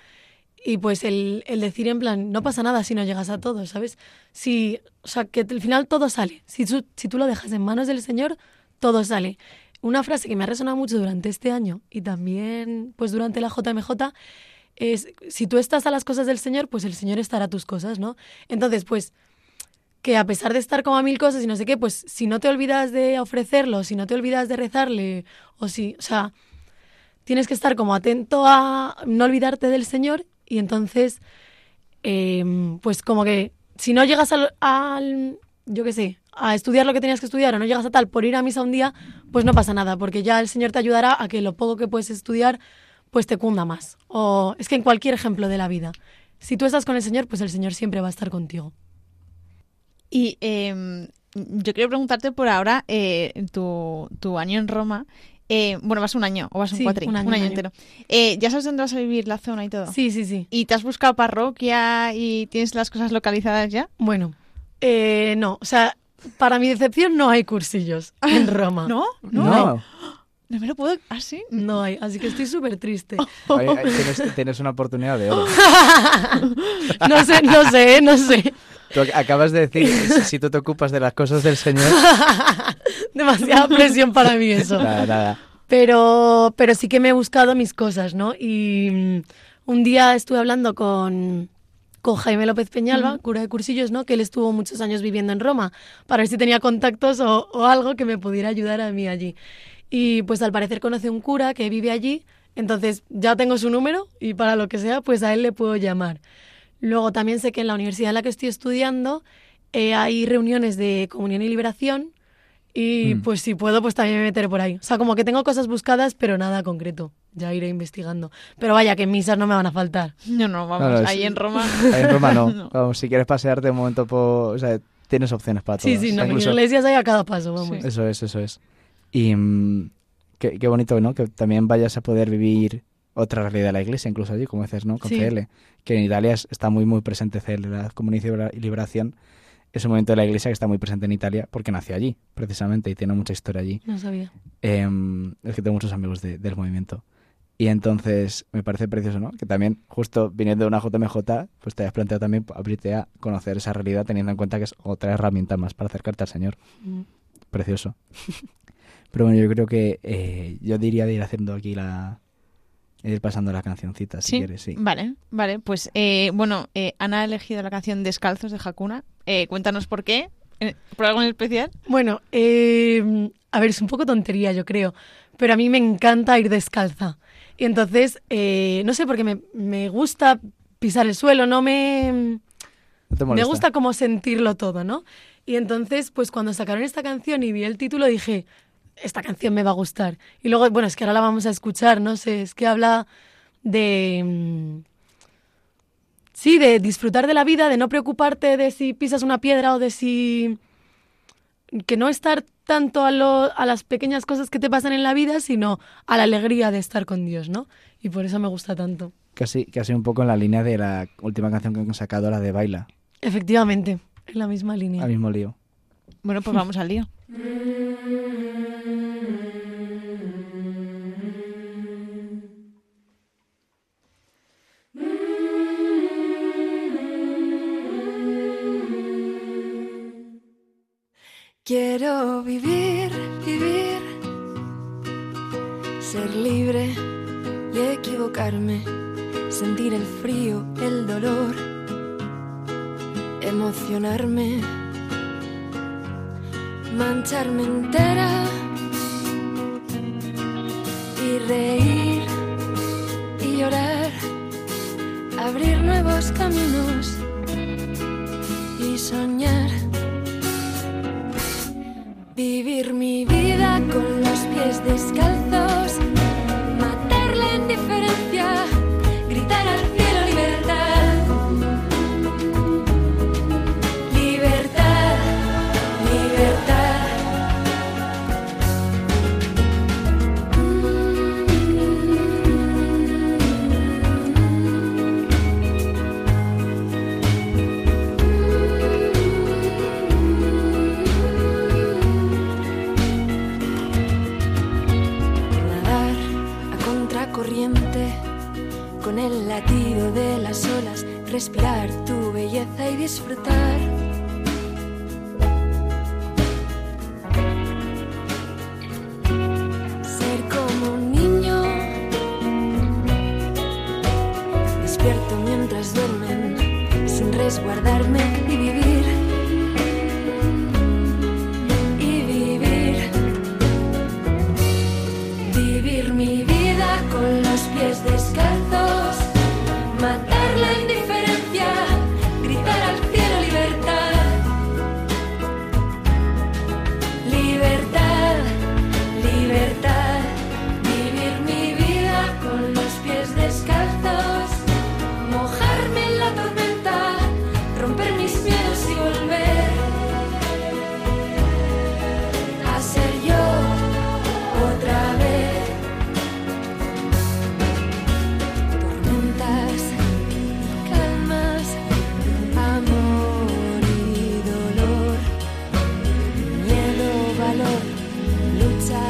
Y pues el, el decir en plan, no pasa nada si no llegas a todo, ¿sabes? Si, o sea, que al final todo sale. Si tú, si tú lo dejas en manos del Señor, todo sale. Una frase que me ha resonado mucho durante este año y también pues durante la JMJ es, si tú estás a las cosas del Señor, pues el Señor estará a tus cosas, ¿no? Entonces, pues que a pesar de estar como a mil cosas y no sé qué, pues si no te olvidas de ofrecerlo, si no te olvidas de rezarle, o si, o sea, tienes que estar como atento a no olvidarte del Señor y entonces, em, pues como que si no llegas al, al- yo qué sé, a estudiar lo que tenías que estudiar o no llegas a tal por ir a misa un día, pues no pasa nada, porque ya el Señor te ayudará a que lo poco que puedes estudiar, pues te cunda más. O es que en cualquier ejemplo de la vida, si tú estás con el Señor, pues el Señor siempre va a estar contigo. Y eh, yo quiero preguntarte por ahora, eh, tu, tu año en Roma. eh, bueno, vas un año o vas un Sí, cuatri, un año, un año. entero. Eh, ¿Ya sabes dónde vas a vivir la zona y todo? Sí, sí, sí. ¿Y te has buscado parroquia y tienes las cosas localizadas ya? Bueno, eh, no, o sea, para mi decepción no hay cursillos en Roma. ¿No? No, No, no me lo puedo... ¿Ah, sí? No hay, así que estoy súper triste. Ahí- ahí tienes, tienes una oportunidad de oro. No sé, no sé, no sé. Tú ac- acabas de decir, si- si tú te ocupas de las cosas del Señor, Demasiada presión para mí eso. nada, nada. Pero, pero sí que me he buscado mis cosas, ¿no? Y mm, un día estuve hablando con, con Jaime López Peñalba, cura de cursillos, ¿no? Que él estuvo muchos años viviendo en Roma, para ver si tenía contactos o, o algo que me pudiera ayudar a mí allí. Y pues al parecer conoce un cura que vive allí, entonces ya tengo su número y para lo que sea, pues a él le puedo llamar. Luego también sé que en la universidad en la que estoy estudiando eh, hay reuniones de comunión y liberación y Mm. pues si puedo, pues también me meteré por ahí. O sea, como que tengo cosas buscadas, pero nada concreto. Ya iré investigando. Pero vaya, que misas no me van a faltar. No, no, vamos, No, no, es- ahí en Roma... Ahí en Roma no. No. Vamos, si quieres pasearte un momento por... O sea, tienes opciones para todo. Sí, sí, no, en Incluso- iglesias hay a cada paso, vamos. Sí. Eso es, eso es. Y mm, qué, qué bonito, ¿no? Que también vayas a poder vivir otra realidad de la iglesia, incluso allí, como dices, ¿no? Con Sí. CL. Que en Italia es- está muy, muy presente CL, la Comunión y Liberación. Es un movimiento de la iglesia que está muy presente en Italia porque nació allí, precisamente, y tiene mucha historia allí. No sabía. Em, es que tengo muchos amigos de- del movimiento. Y entonces me parece precioso, ¿no? Que también, justo viniendo de una JMJ, pues te hayas planteado también abrirte a conocer esa realidad teniendo en cuenta que es otra herramienta más para acercarte al Señor. Mm. Precioso. Pero bueno, yo creo que eh, yo diría de ir haciendo aquí la... ir pasando la cancioncita, si Sí, quieres, sí. Vale, vale. Pues eh, bueno, eh, Ana ha elegido la canción Descalzos de Hakuna. Eh, cuéntanos por qué. ¿Por algo en especial? Bueno, eh, a ver, es un poco tontería, yo creo, pero a mí me encanta ir descalza. Y entonces, eh, no sé, porque me, me gusta pisar el suelo, no me... ¿No te Me gusta como sentirlo todo, ¿no? Y entonces, pues cuando sacaron esta canción y vi el título, dije, esta canción me va a gustar. Y luego, bueno, es que ahora la vamos a escuchar, no sé, es que habla de... mm, Sí, de disfrutar de la vida, de no preocuparte de si pisas una piedra o de si... Que no estar tanto a, lo- a las pequeñas cosas que te pasan en la vida, sino a la alegría de estar con Dios, ¿no? Y por eso me gusta tanto. Casi, casi un poco en la línea de la última canción que han sacado, la de Baila, Efectivamente, en la misma línea. al mismo lío. Bueno, pues vamos al lío. Quiero vivir, vivir, ser libre y equivocarme, sentir el frío, el dolor, emocionarme, mancharme entera y reír y llorar, abrir nuevos caminos y soñar. Vivir mi vida con los pies descalzos,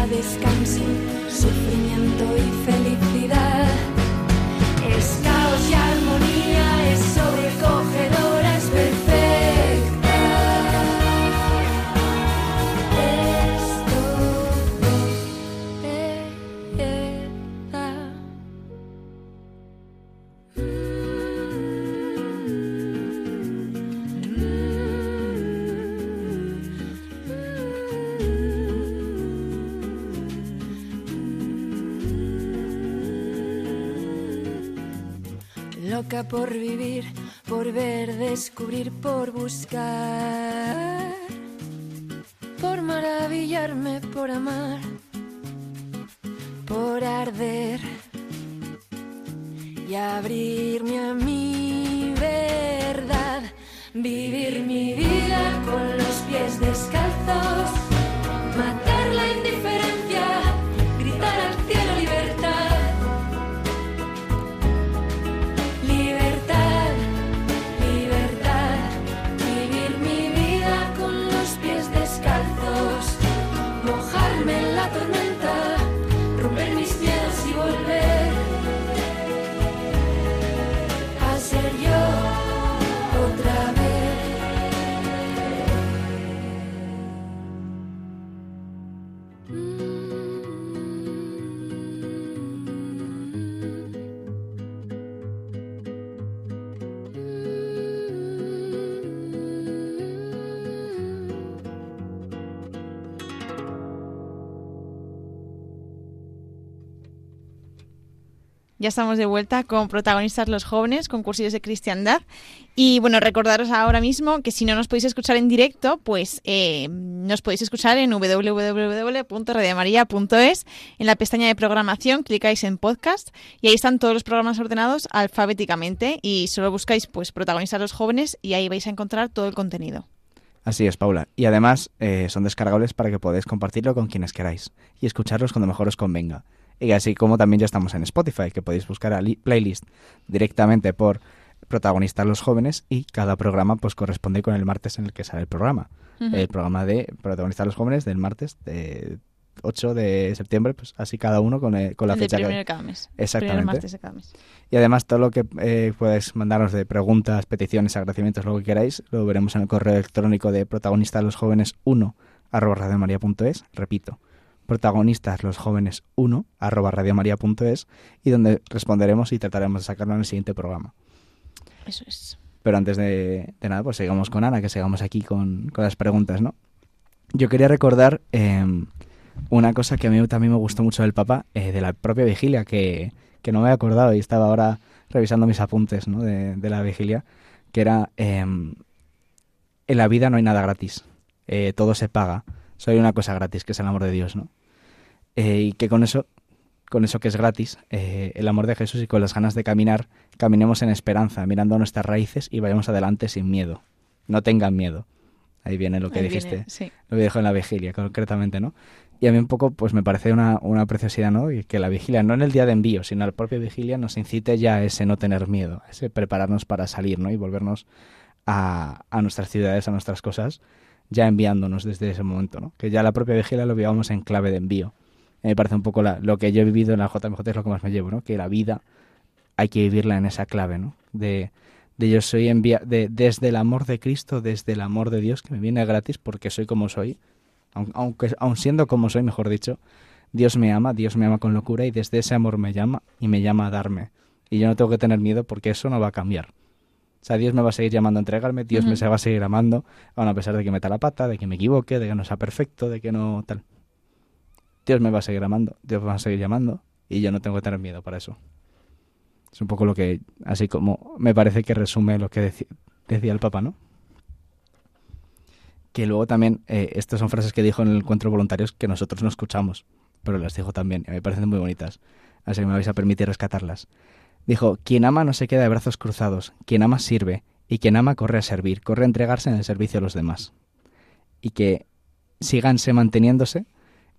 descanso, sufrimiento y felicidad. Por vivir, por ver, descubrir, por buscar, por maravillarme, por amar, Ya estamos de vuelta con protagonistas los jóvenes, con cursillos de cristiandad. Y bueno, recordaros ahora mismo que si no nos podéis escuchar en directo, pues eh, nos podéis escuchar en www.radiomaria.es. En la pestaña de programación clicáis en podcast y ahí están todos los programas ordenados alfabéticamente y solo buscáis pues protagonistas los jóvenes y ahí vais a encontrar todo el contenido. Así es, Paula. Y además eh, son descargables para que podáis compartirlo con quienes queráis y escucharlos cuando mejor os convenga. Y así como también ya estamos en Spotify, que podéis buscar a li- playlist directamente por protagonistas los jóvenes y cada programa pues corresponde con el martes en el que sale el programa. El programa de protagonistas los jóvenes del martes de 8 de septiembre, pues así cada uno con, eh, con la El fecha de que... cada mes. Exactamente. Primer martes de cada mes. Y además todo lo que eh, podáis mandarnos de preguntas, peticiones, agradecimientos, lo que queráis, lo veremos en el correo electrónico de protagonistas los jóvenes 1 arroba radiomaria.es, repito, protagonistas los jóvenes 1 arroba radiomaria.es y donde responderemos y trataremos de sacarlo en el siguiente programa. Eso es. Pero antes de, de nada, pues sigamos con Ana, que sigamos aquí con, con las preguntas, ¿no? Yo quería recordar eh, una cosa que a mí también me gustó mucho del Papa, eh, de la propia vigilia, que, que no me he acordado y estaba ahora revisando mis apuntes ¿no? de, de la vigilia, que era, eh, en la vida no hay nada gratis, eh, todo se paga, solo hay una cosa gratis, que es el amor de Dios, ¿no? Eh, y que con eso, con eso que es gratis, eh, el amor de Jesús y con las ganas de caminar, caminemos en esperanza, mirando nuestras raíces y vayamos adelante sin miedo. No tengan miedo. Ahí viene lo que Ahí dijiste, viene, sí. lo que dijo en la vigilia, concretamente, ¿no? Y a mí un poco, pues me parece una, una preciosidad, ¿no? Y que la vigilia, no en el día de envío, sino la propia vigilia, nos incite ya a ese no tener miedo, a ese prepararnos para salir, ¿no? Y volvernos a, a nuestras ciudades, a nuestras cosas, ya enviándonos desde ese momento, ¿no? Que ya la propia vigilia lo vivamos en clave de envío. Me parece un poco la- lo que yo he vivido en la JMJ es lo que más me llevo, ¿no? Que la vida hay que vivirla en esa clave, ¿no? De, de yo soy envía de, desde el amor de Cristo, desde el amor de Dios, que me viene gratis porque soy como soy, aun- aunque aun siendo como soy, mejor dicho, Dios me ama, Dios me ama con locura y desde ese amor me llama y me llama a darme. Y yo no tengo que tener miedo porque eso no va a cambiar. O sea, Dios me va a seguir llamando a entregarme, Dios me va a seguir amando, aun a pesar de que meta la pata, de que me equivoque, de que no sea perfecto, de que no tal. Dios me va a seguir amando, Dios me va a seguir llamando y yo no tengo que tener miedo para eso. Es un poco lo que, así como me parece que resume lo que decía el Papa, ¿no? Que luego también, eh, estas son frases que dijo en el encuentro de voluntarios que nosotros no escuchamos, pero las dijo también, y me parecen muy bonitas, así que me vais a permitir rescatarlas. Dijo, quien ama no se queda de brazos cruzados, quien ama sirve, y quien ama corre a servir, corre a entregarse en el servicio a los demás. Y que síganse manteniéndose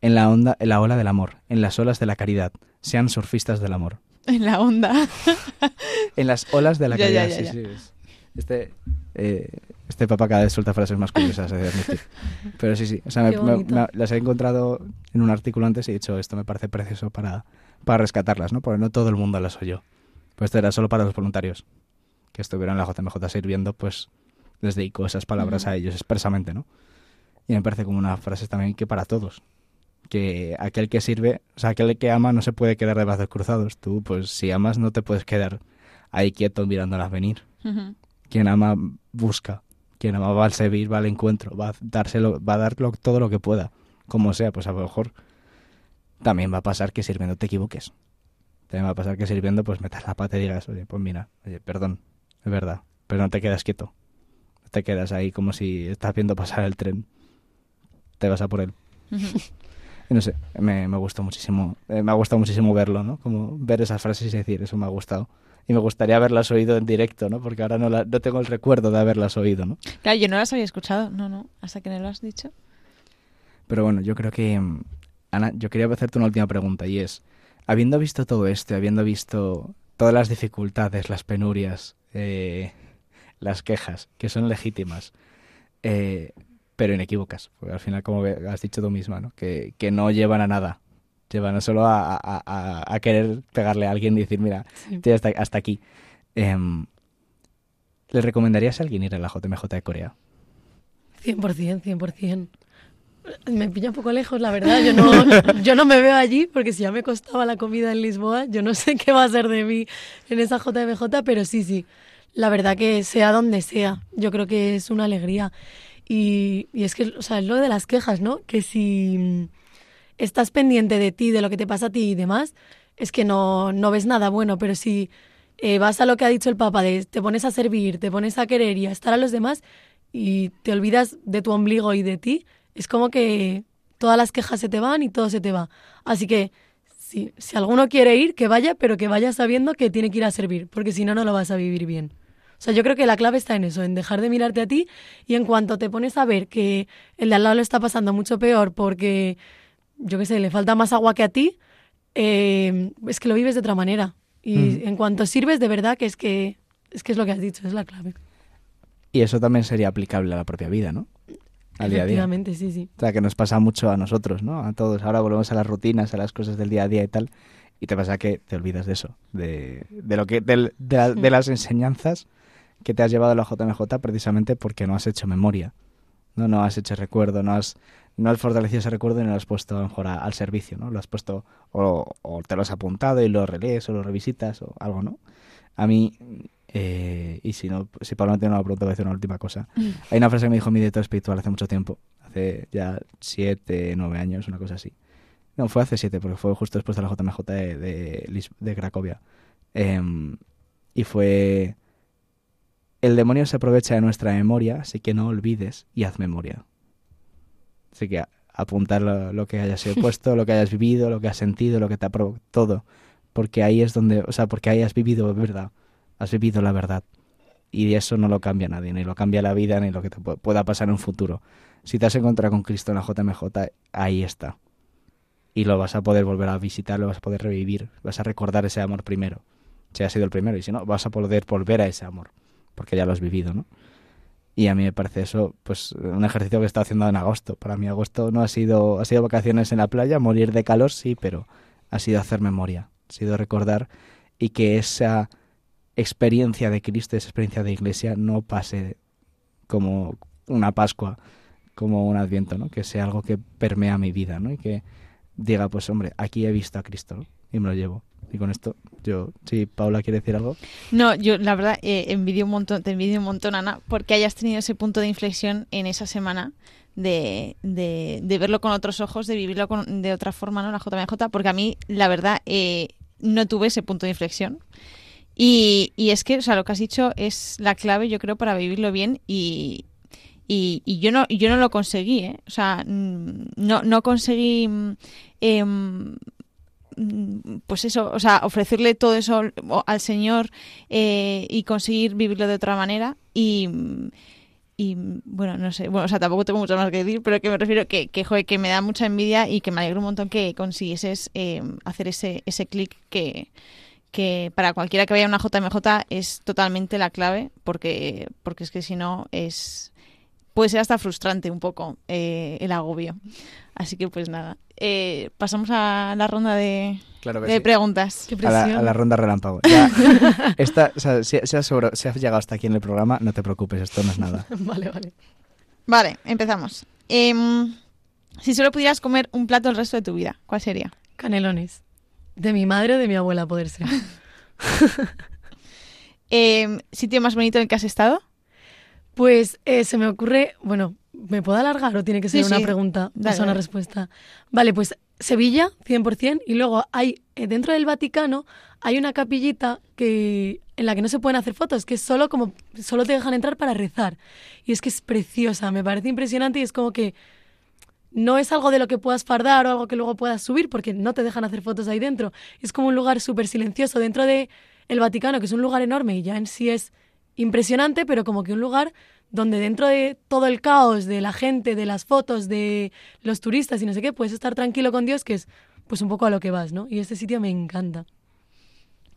en la onda, en la ola del amor, en las olas de la caridad, sean surfistas del amor. En la onda. En las olas de la Ya, caridad, ya, sí, ya. sí. es- Este, eh, este papá cada vez suelta frases más curiosas, de admitir. Pero sí, sí. O sea, me- Qué me- bonito. me- las he encontrado en un artículo antes y he dicho, esto me parece precioso para, para rescatarlas, ¿no? Porque no todo el mundo las oyó. Pues esto era solo para los voluntarios que estuvieron en la JMJ sirviendo, pues les dedico esas palabras a ellos expresamente, ¿no? Y me parece como una frase también que para todos. Que aquel que sirve, o sea, aquel que ama no se puede quedar de brazos cruzados. Tú, pues si amas, no te puedes quedar ahí quieto mirándolas venir. Quien ama, busca. Quien ama va al servir, va al encuentro, va a dárselo, va a dar todo lo que pueda. Como sea, pues a lo mejor también va a pasar que sirviendo te equivoques. También va a pasar que sirviendo, pues metas la pata y digas, oye, pues mira, oye, perdón, es verdad. Pero no te quedas quieto. No te quedas ahí como si estás viendo pasar el tren. Te vas a por él. Y no sé, me, me gustó muchísimo, eh, me ha gustado muchísimo verlo, ¿no? Como ver esas frases y decir, eso me ha gustado. Y me gustaría haberlas oído en directo, ¿no? Porque ahora no, la- no tengo el recuerdo de haberlas oído, ¿no? Claro, yo no las había escuchado. No, no. Hasta que me lo has dicho. Pero bueno, yo creo que, mm, Ana, yo quería hacerte una última pregunta y es, habiendo visto todo esto, habiendo visto todas las dificultades, las penurias, eh, las quejas, que son legítimas, eh, pero inequívocas, porque al final, como has dicho tú misma, ¿no? que, que no llevan a nada, llevan solo a, a- a- querer pegarle a alguien y decir, mira, Sí. hasta, hasta aquí. Em, ¿Le recomendarías a alguien ir a la JMJ de Corea? 100%, 100%. Me pilla un poco lejos, la verdad. Yo no, yo no me veo allí porque si ya me costaba la comida en Lisboa, yo no sé qué va a ser de mí en esa JMJ, pero sí, sí. La verdad que sea donde sea, yo creo que es una alegría. Y, y es que, o sea, es lo de las quejas, ¿no? Que si mm, estás pendiente de ti, de lo que te pasa a ti y demás, es que no, no ves nada bueno, pero si eh, vas a lo que ha dicho el Papa, de te pones a servir, te pones a querer y a estar a los demás y te olvidas de tu ombligo y de ti, es como que todas las quejas se te van y todo se te va. Así que si, si alguno quiere ir, que vaya, pero que vaya sabiendo que tiene que ir a servir, porque si no, no lo vas a vivir bien. O sea, yo creo que la clave está en eso, en dejar de mirarte a ti y en cuanto te pones a ver que el de al lado lo está pasando mucho peor porque, yo qué sé, le falta más agua que a ti, eh, es que lo vives de otra manera. Y Mm. en cuanto sirves, de verdad que es que es que es lo que has dicho, es la clave. Y eso también sería aplicable a la propia vida, ¿no? Al día a día. Efectivamente, sí, sí. O sea, que nos pasa mucho a nosotros, ¿no? A todos. Ahora volvemos a las rutinas, a las cosas del día a día y tal. Y te pasa que te olvidas de eso, de, de lo que, del- de, la- de las enseñanzas que te has llevado a la JMJ precisamente porque no has hecho memoria, no, no has hecho recuerdo, no has, no has fortalecido ese recuerdo y no lo has puesto a lo mejor a- al servicio, ¿no? Lo has puesto o, o te lo has apuntado y lo relees o lo revisitas o algo, ¿no? A mí, eh, y si no, si Pablo no tiene una pregunta, voy a decir una última cosa. Hay una frase que me dijo mi director espiritual hace mucho tiempo, hace ya siete, nueve años, una cosa así. No, fue hace siete, porque fue justo después de la JMJ de, de, Cracovia. Em, y fue... El demonio se aprovecha de nuestra memoria, así que no olvides y haz memoria. Así que apuntar lo, lo que hayas puesto, lo que hayas vivido, lo que has sentido, lo que te ha provocado, todo. Porque ahí es donde, o sea, porque ahí has vivido verdad, has vivido la verdad. Y eso no lo cambia nadie, ni lo cambia la vida, ni lo que te pu- pueda pasar en un futuro. Si te has encontrado con Cristo en la JMJ, ahí está. Y lo vas a poder volver a visitar, lo vas a poder revivir, vas a recordar ese amor primero. Si ha sido el primero, y si no, vas a poder volver a ese amor, porque ya lo has vivido, ¿no? Y a mí me parece eso, pues, un ejercicio que estado haciendo en agosto. Para mí agosto no ha sido, ha sido vacaciones en la playa, morir de calor, sí, pero ha sido hacer memoria, ha sido recordar y que esa experiencia de Cristo, esa experiencia de iglesia no pase como una Pascua, como un Adviento, ¿no? Que sea algo que permea mi vida, ¿no? Y que diga, pues hombre, aquí he visto a Cristo, ¿no? Y me lo llevo. Y con esto, yo, si Paula quiere decir algo. No, yo la verdad eh, envidio un montón, te envidio un montón, Ana, porque hayas tenido ese punto de inflexión en esa semana de, de, verlo con otros ojos, de vivirlo con- de otra forma, ¿no? La JMJ, porque a mí, la verdad, eh, no tuve ese punto de inflexión. Y, y es que, o sea, lo que has dicho es la clave, yo creo, para vivirlo bien y, y, yo no yo no lo conseguí, ¿eh? O sea, mm, no, no conseguí... em, mm, pues eso, o sea, ofrecerle todo eso al Señor eh, y conseguir vivirlo de otra manera y, y bueno, no sé, bueno, o sea, tampoco tengo mucho más que decir, pero que me refiero que, que, que me da mucha envidia y que me alegro un montón que consiguieses eh, hacer ese, ese clic que, que para cualquiera que vaya a una JMJ es totalmente la clave porque, porque es que si no es puede ser hasta frustrante un poco eh, el agobio. Así que pues nada, eh, pasamos a la ronda de, Claro de preguntas. Qué a, la, a la ronda relámpago. Ya, esta, o sea, si, si has sobre- si has llegado hasta aquí en el programa, no te preocupes, esto no es nada. Vale, vale. Vale, empezamos. Em, si solo pudieras comer un plato el resto de tu vida, ¿cuál sería? Canelones. De mi madre o de mi abuela, poder ser. Em, ¿Sitio más bonito en el que has estado? Pues eh, se me ocurre, bueno, ¿me puedo alargar o tiene que ser Sí, una sí. pregunta? Dale, o sea, una dale. respuesta. Vale, pues Sevilla, 100%, y luego hay, eh, dentro del Vaticano, hay una capillita que en la que no se pueden hacer fotos, que es solo como, solo te dejan entrar para rezar. Y es que es preciosa, me parece impresionante y es como que no es algo de lo que puedas fardar o algo que luego puedas subir, porque no te dejan hacer fotos ahí dentro. Es como un lugar súper silencioso dentro de el Vaticano, que es un lugar enorme y ya en sí es impresionante, pero como que un lugar donde dentro de todo el caos de la gente, de las fotos, de los turistas y no sé qué, puedes estar tranquilo con Dios, que es pues un poco a lo que vas, ¿no? Y este sitio me encanta.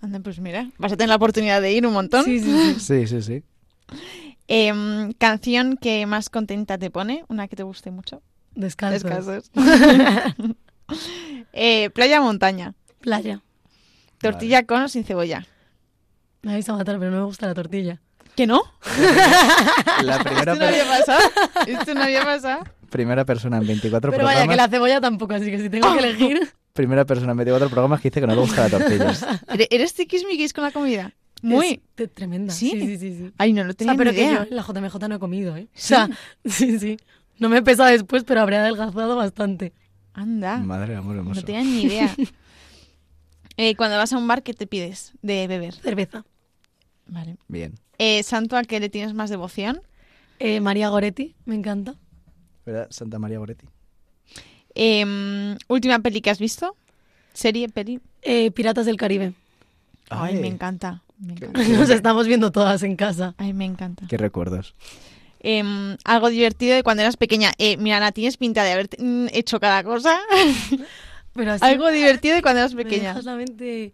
Anda, pues mira, vas a tener la oportunidad de ir un montón. Sí, sí, sí. Sí, sí, sí. Em, ¿Canción que más contenta te pone? Una que te guste mucho. Descansos. Descansos. Eh, playa o montaña. Playa. Tortilla con o sin cebolla. Me vais a matar, pero no me gusta la tortilla. ¿Que no? La primera, Esto no había pasado. Esto no había pasado. primera persona en 24 Pero vaya, programas. que la cebolla tampoco, así que si tengo que elegir... Primera persona en 24 programas que dice que no le gusta la tortilla. ¿Ere- ¿Eres tiquismiquis con la comida? Muy. Es tremenda. ¿Sí? Sí, sí, sí. sí. Ay, no lo O tenía sea, pero ni que yo idea. en la JMJ no he comido, ¿eh? O ¿Sí? sea, sí, sí. No me he pesado después, pero habré adelgazado bastante. Anda. Madre de amor hermoso. No tenía ni idea. Eh, cuando vas a un bar, ¿qué te pides de beber? Cerveza. Vale. Bien. Eh, ¿Santo al que le tienes más devoción? Eh, María Goretti, me encanta. ¿Verdad? Santa María Goretti. Em, ¿Última peli que has visto? ¿Serie, peli? Eh, Piratas del Caribe. Ay, Ay. me encanta. Me encanta. Nos estamos viendo todas en casa. Ay, me encanta. Qué recuerdos. Em, algo divertido de cuando eras pequeña. Eh, mira, Ana, tienes pinta de haber mm, hecho cada cosa. Pero así algo divertido de cuando eras pequeña. dejas la mente...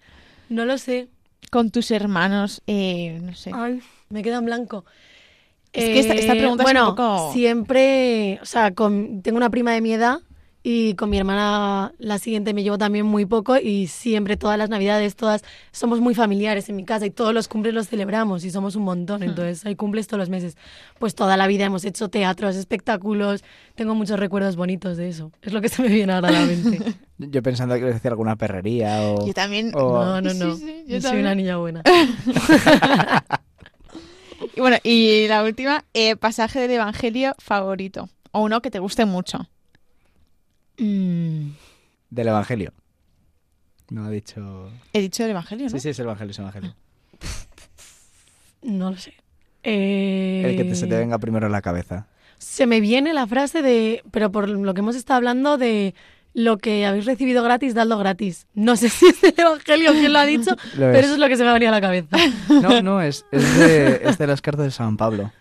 No lo sé. Con tus hermanos, eh, no sé. Ay, me queda en blanco. Es que esta- esta pregunta es un poco- siempre, o sea, con- tengo una prima de mi edad y con mi hermana la siguiente me llevo también muy poco y siempre todas las navidades, todas somos muy familiares en mi casa y todos los cumples los celebramos y somos un montón, entonces hay cumples todos los meses. Pues toda la vida hemos hecho teatros, espectáculos, tengo muchos recuerdos bonitos de eso. Es lo que se me viene ahora a la mente. Yo pensando que iba a decir alguna perrería o... Yo también. o- No, no, Sí, no. sí, yo yo soy una niña buena. Y bueno, y la última, eh, pasaje del Evangelio favorito. O uno que te guste mucho. Mm, Del Evangelio. No ha dicho... He dicho el Evangelio, ¿no? Sí, sí, es el Evangelio, es el Evangelio. no lo sé. Eh, El que te- se te venga primero en la cabeza. Se me viene la frase de, pero por lo que hemos estado hablando de lo que habéis recibido gratis, dadlo gratis. No sé si es el Evangelio quien lo ha dicho, Lo pero es. eso es lo que se me ha venido a la cabeza. No, no, es, es, de, es de las cartas de San Pablo.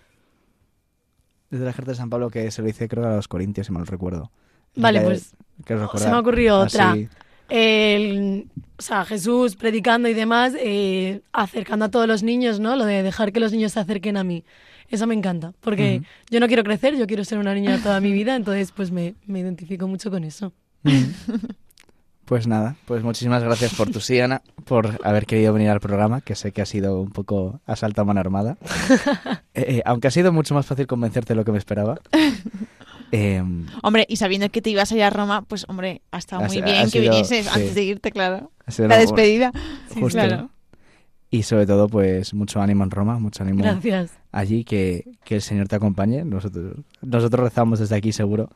Es de las cartas de San Pablo que se lo dice creo a los corintios, si mal recuerdo. Vale, Que- pues que se me ha ocurrido otra. Así. El, o sea, Jesús predicando y demás, eh, acercando a todos los niños, ¿no? Lo de dejar que los niños se acerquen a mí. Eso me encanta, porque yo no quiero crecer, yo quiero ser una niña toda mi vida, entonces pues me, me identifico mucho con eso. Pues nada, pues muchísimas gracias por tu sí, Ana, por haber querido venir al programa, que sé que ha sido un poco a mano armada. Eh, eh, aunque ha sido mucho más fácil convencerte de lo que me esperaba. Em, Hombre, y sabiendo que te ibas a ir a Roma, pues hombre, ha estado muy bien ha que sido- vinieses sí. antes de irte, claro. ha sido La despedida. Sí, justo. claro. Y sobre todo, pues mucho ánimo en Roma, mucho ánimo Gracias. allí, que, que el Señor te acompañe. Nosotros, nosotros rezamos desde aquí seguro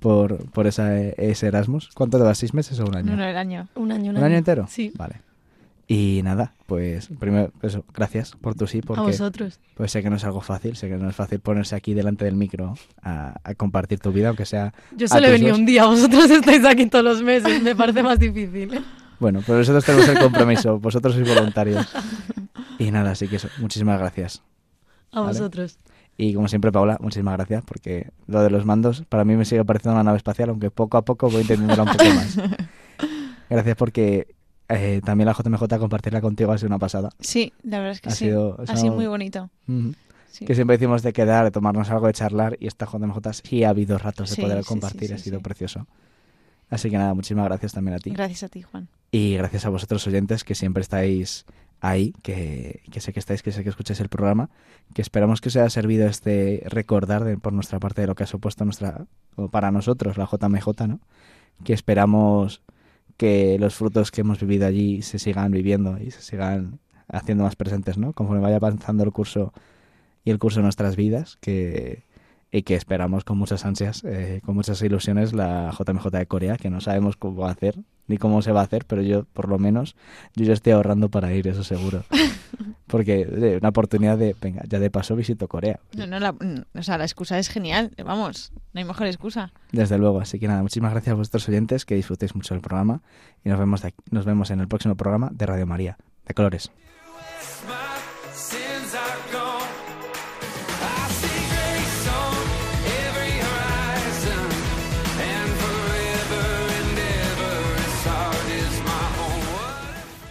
por, por esa, ese Erasmus. ¿Cuánto te va? ¿Seis meses o un año? No, no, el año. Un año, un ¿Un año entero? Sí. Vale. Y nada, pues primero, eso, gracias por tu sí, A porque vosotros. pues sé que no es algo fácil, sé que no es fácil ponerse aquí delante del micro a, a compartir tu vida, aunque sea... Yo a solo he venido un día, vosotros estáis aquí todos los meses, me parece más difícil. ¿eh? Bueno, pero nosotros tenemos el compromiso, vosotros sois voluntarios. Y nada, así que eso, muchísimas gracias. A Vale. vosotros. Y como siempre, Paula, muchísimas gracias, porque lo de los mandos para mí me sigue pareciendo una nave espacial, aunque poco a poco voy entendiéndola un poco más. Gracias porque eh, también la JMJ compartirla contigo ha sido una pasada. Sí, la verdad es que Ha sí. sido- ha sido muy bonito. Sí. Que siempre decimos de quedar, de tomarnos algo, de charlar, y esta JMJ sí ha habido ratos de Sí, poder sí, compartir, ha sido precioso. Así que nada, muchísimas gracias también a ti. Gracias a ti, Juan. Y gracias a vosotros oyentes que siempre estáis ahí, que, que sé que estáis, que sé que escucháis el programa, que esperamos que os haya servido este recordar de- por nuestra parte de lo que ha supuesto nuestra, o para nosotros la JMJ, ¿no? Que esperamos que los frutos que hemos vivido allí se sigan viviendo y se sigan haciendo más presentes, ¿no? Conforme vaya avanzando el curso y el curso de nuestras vidas, que y que esperamos con muchas ansias, eh, con muchas ilusiones la JMJ de Corea, que no sabemos cómo va a hacer ni cómo se va a hacer, pero yo por lo menos yo ya estoy ahorrando para ir, eso seguro. Porque eh, una oportunidad de, venga, ya de paso visito Corea. No, no, la, o sea, la excusa es genial. Vamos, no hay mejor excusa. Desde luego, así que nada, muchísimas gracias a vuestros oyentes, que disfrutéis mucho del programa y nos vemos, de aquí- nos vemos en el próximo programa de Radio María, de Colores.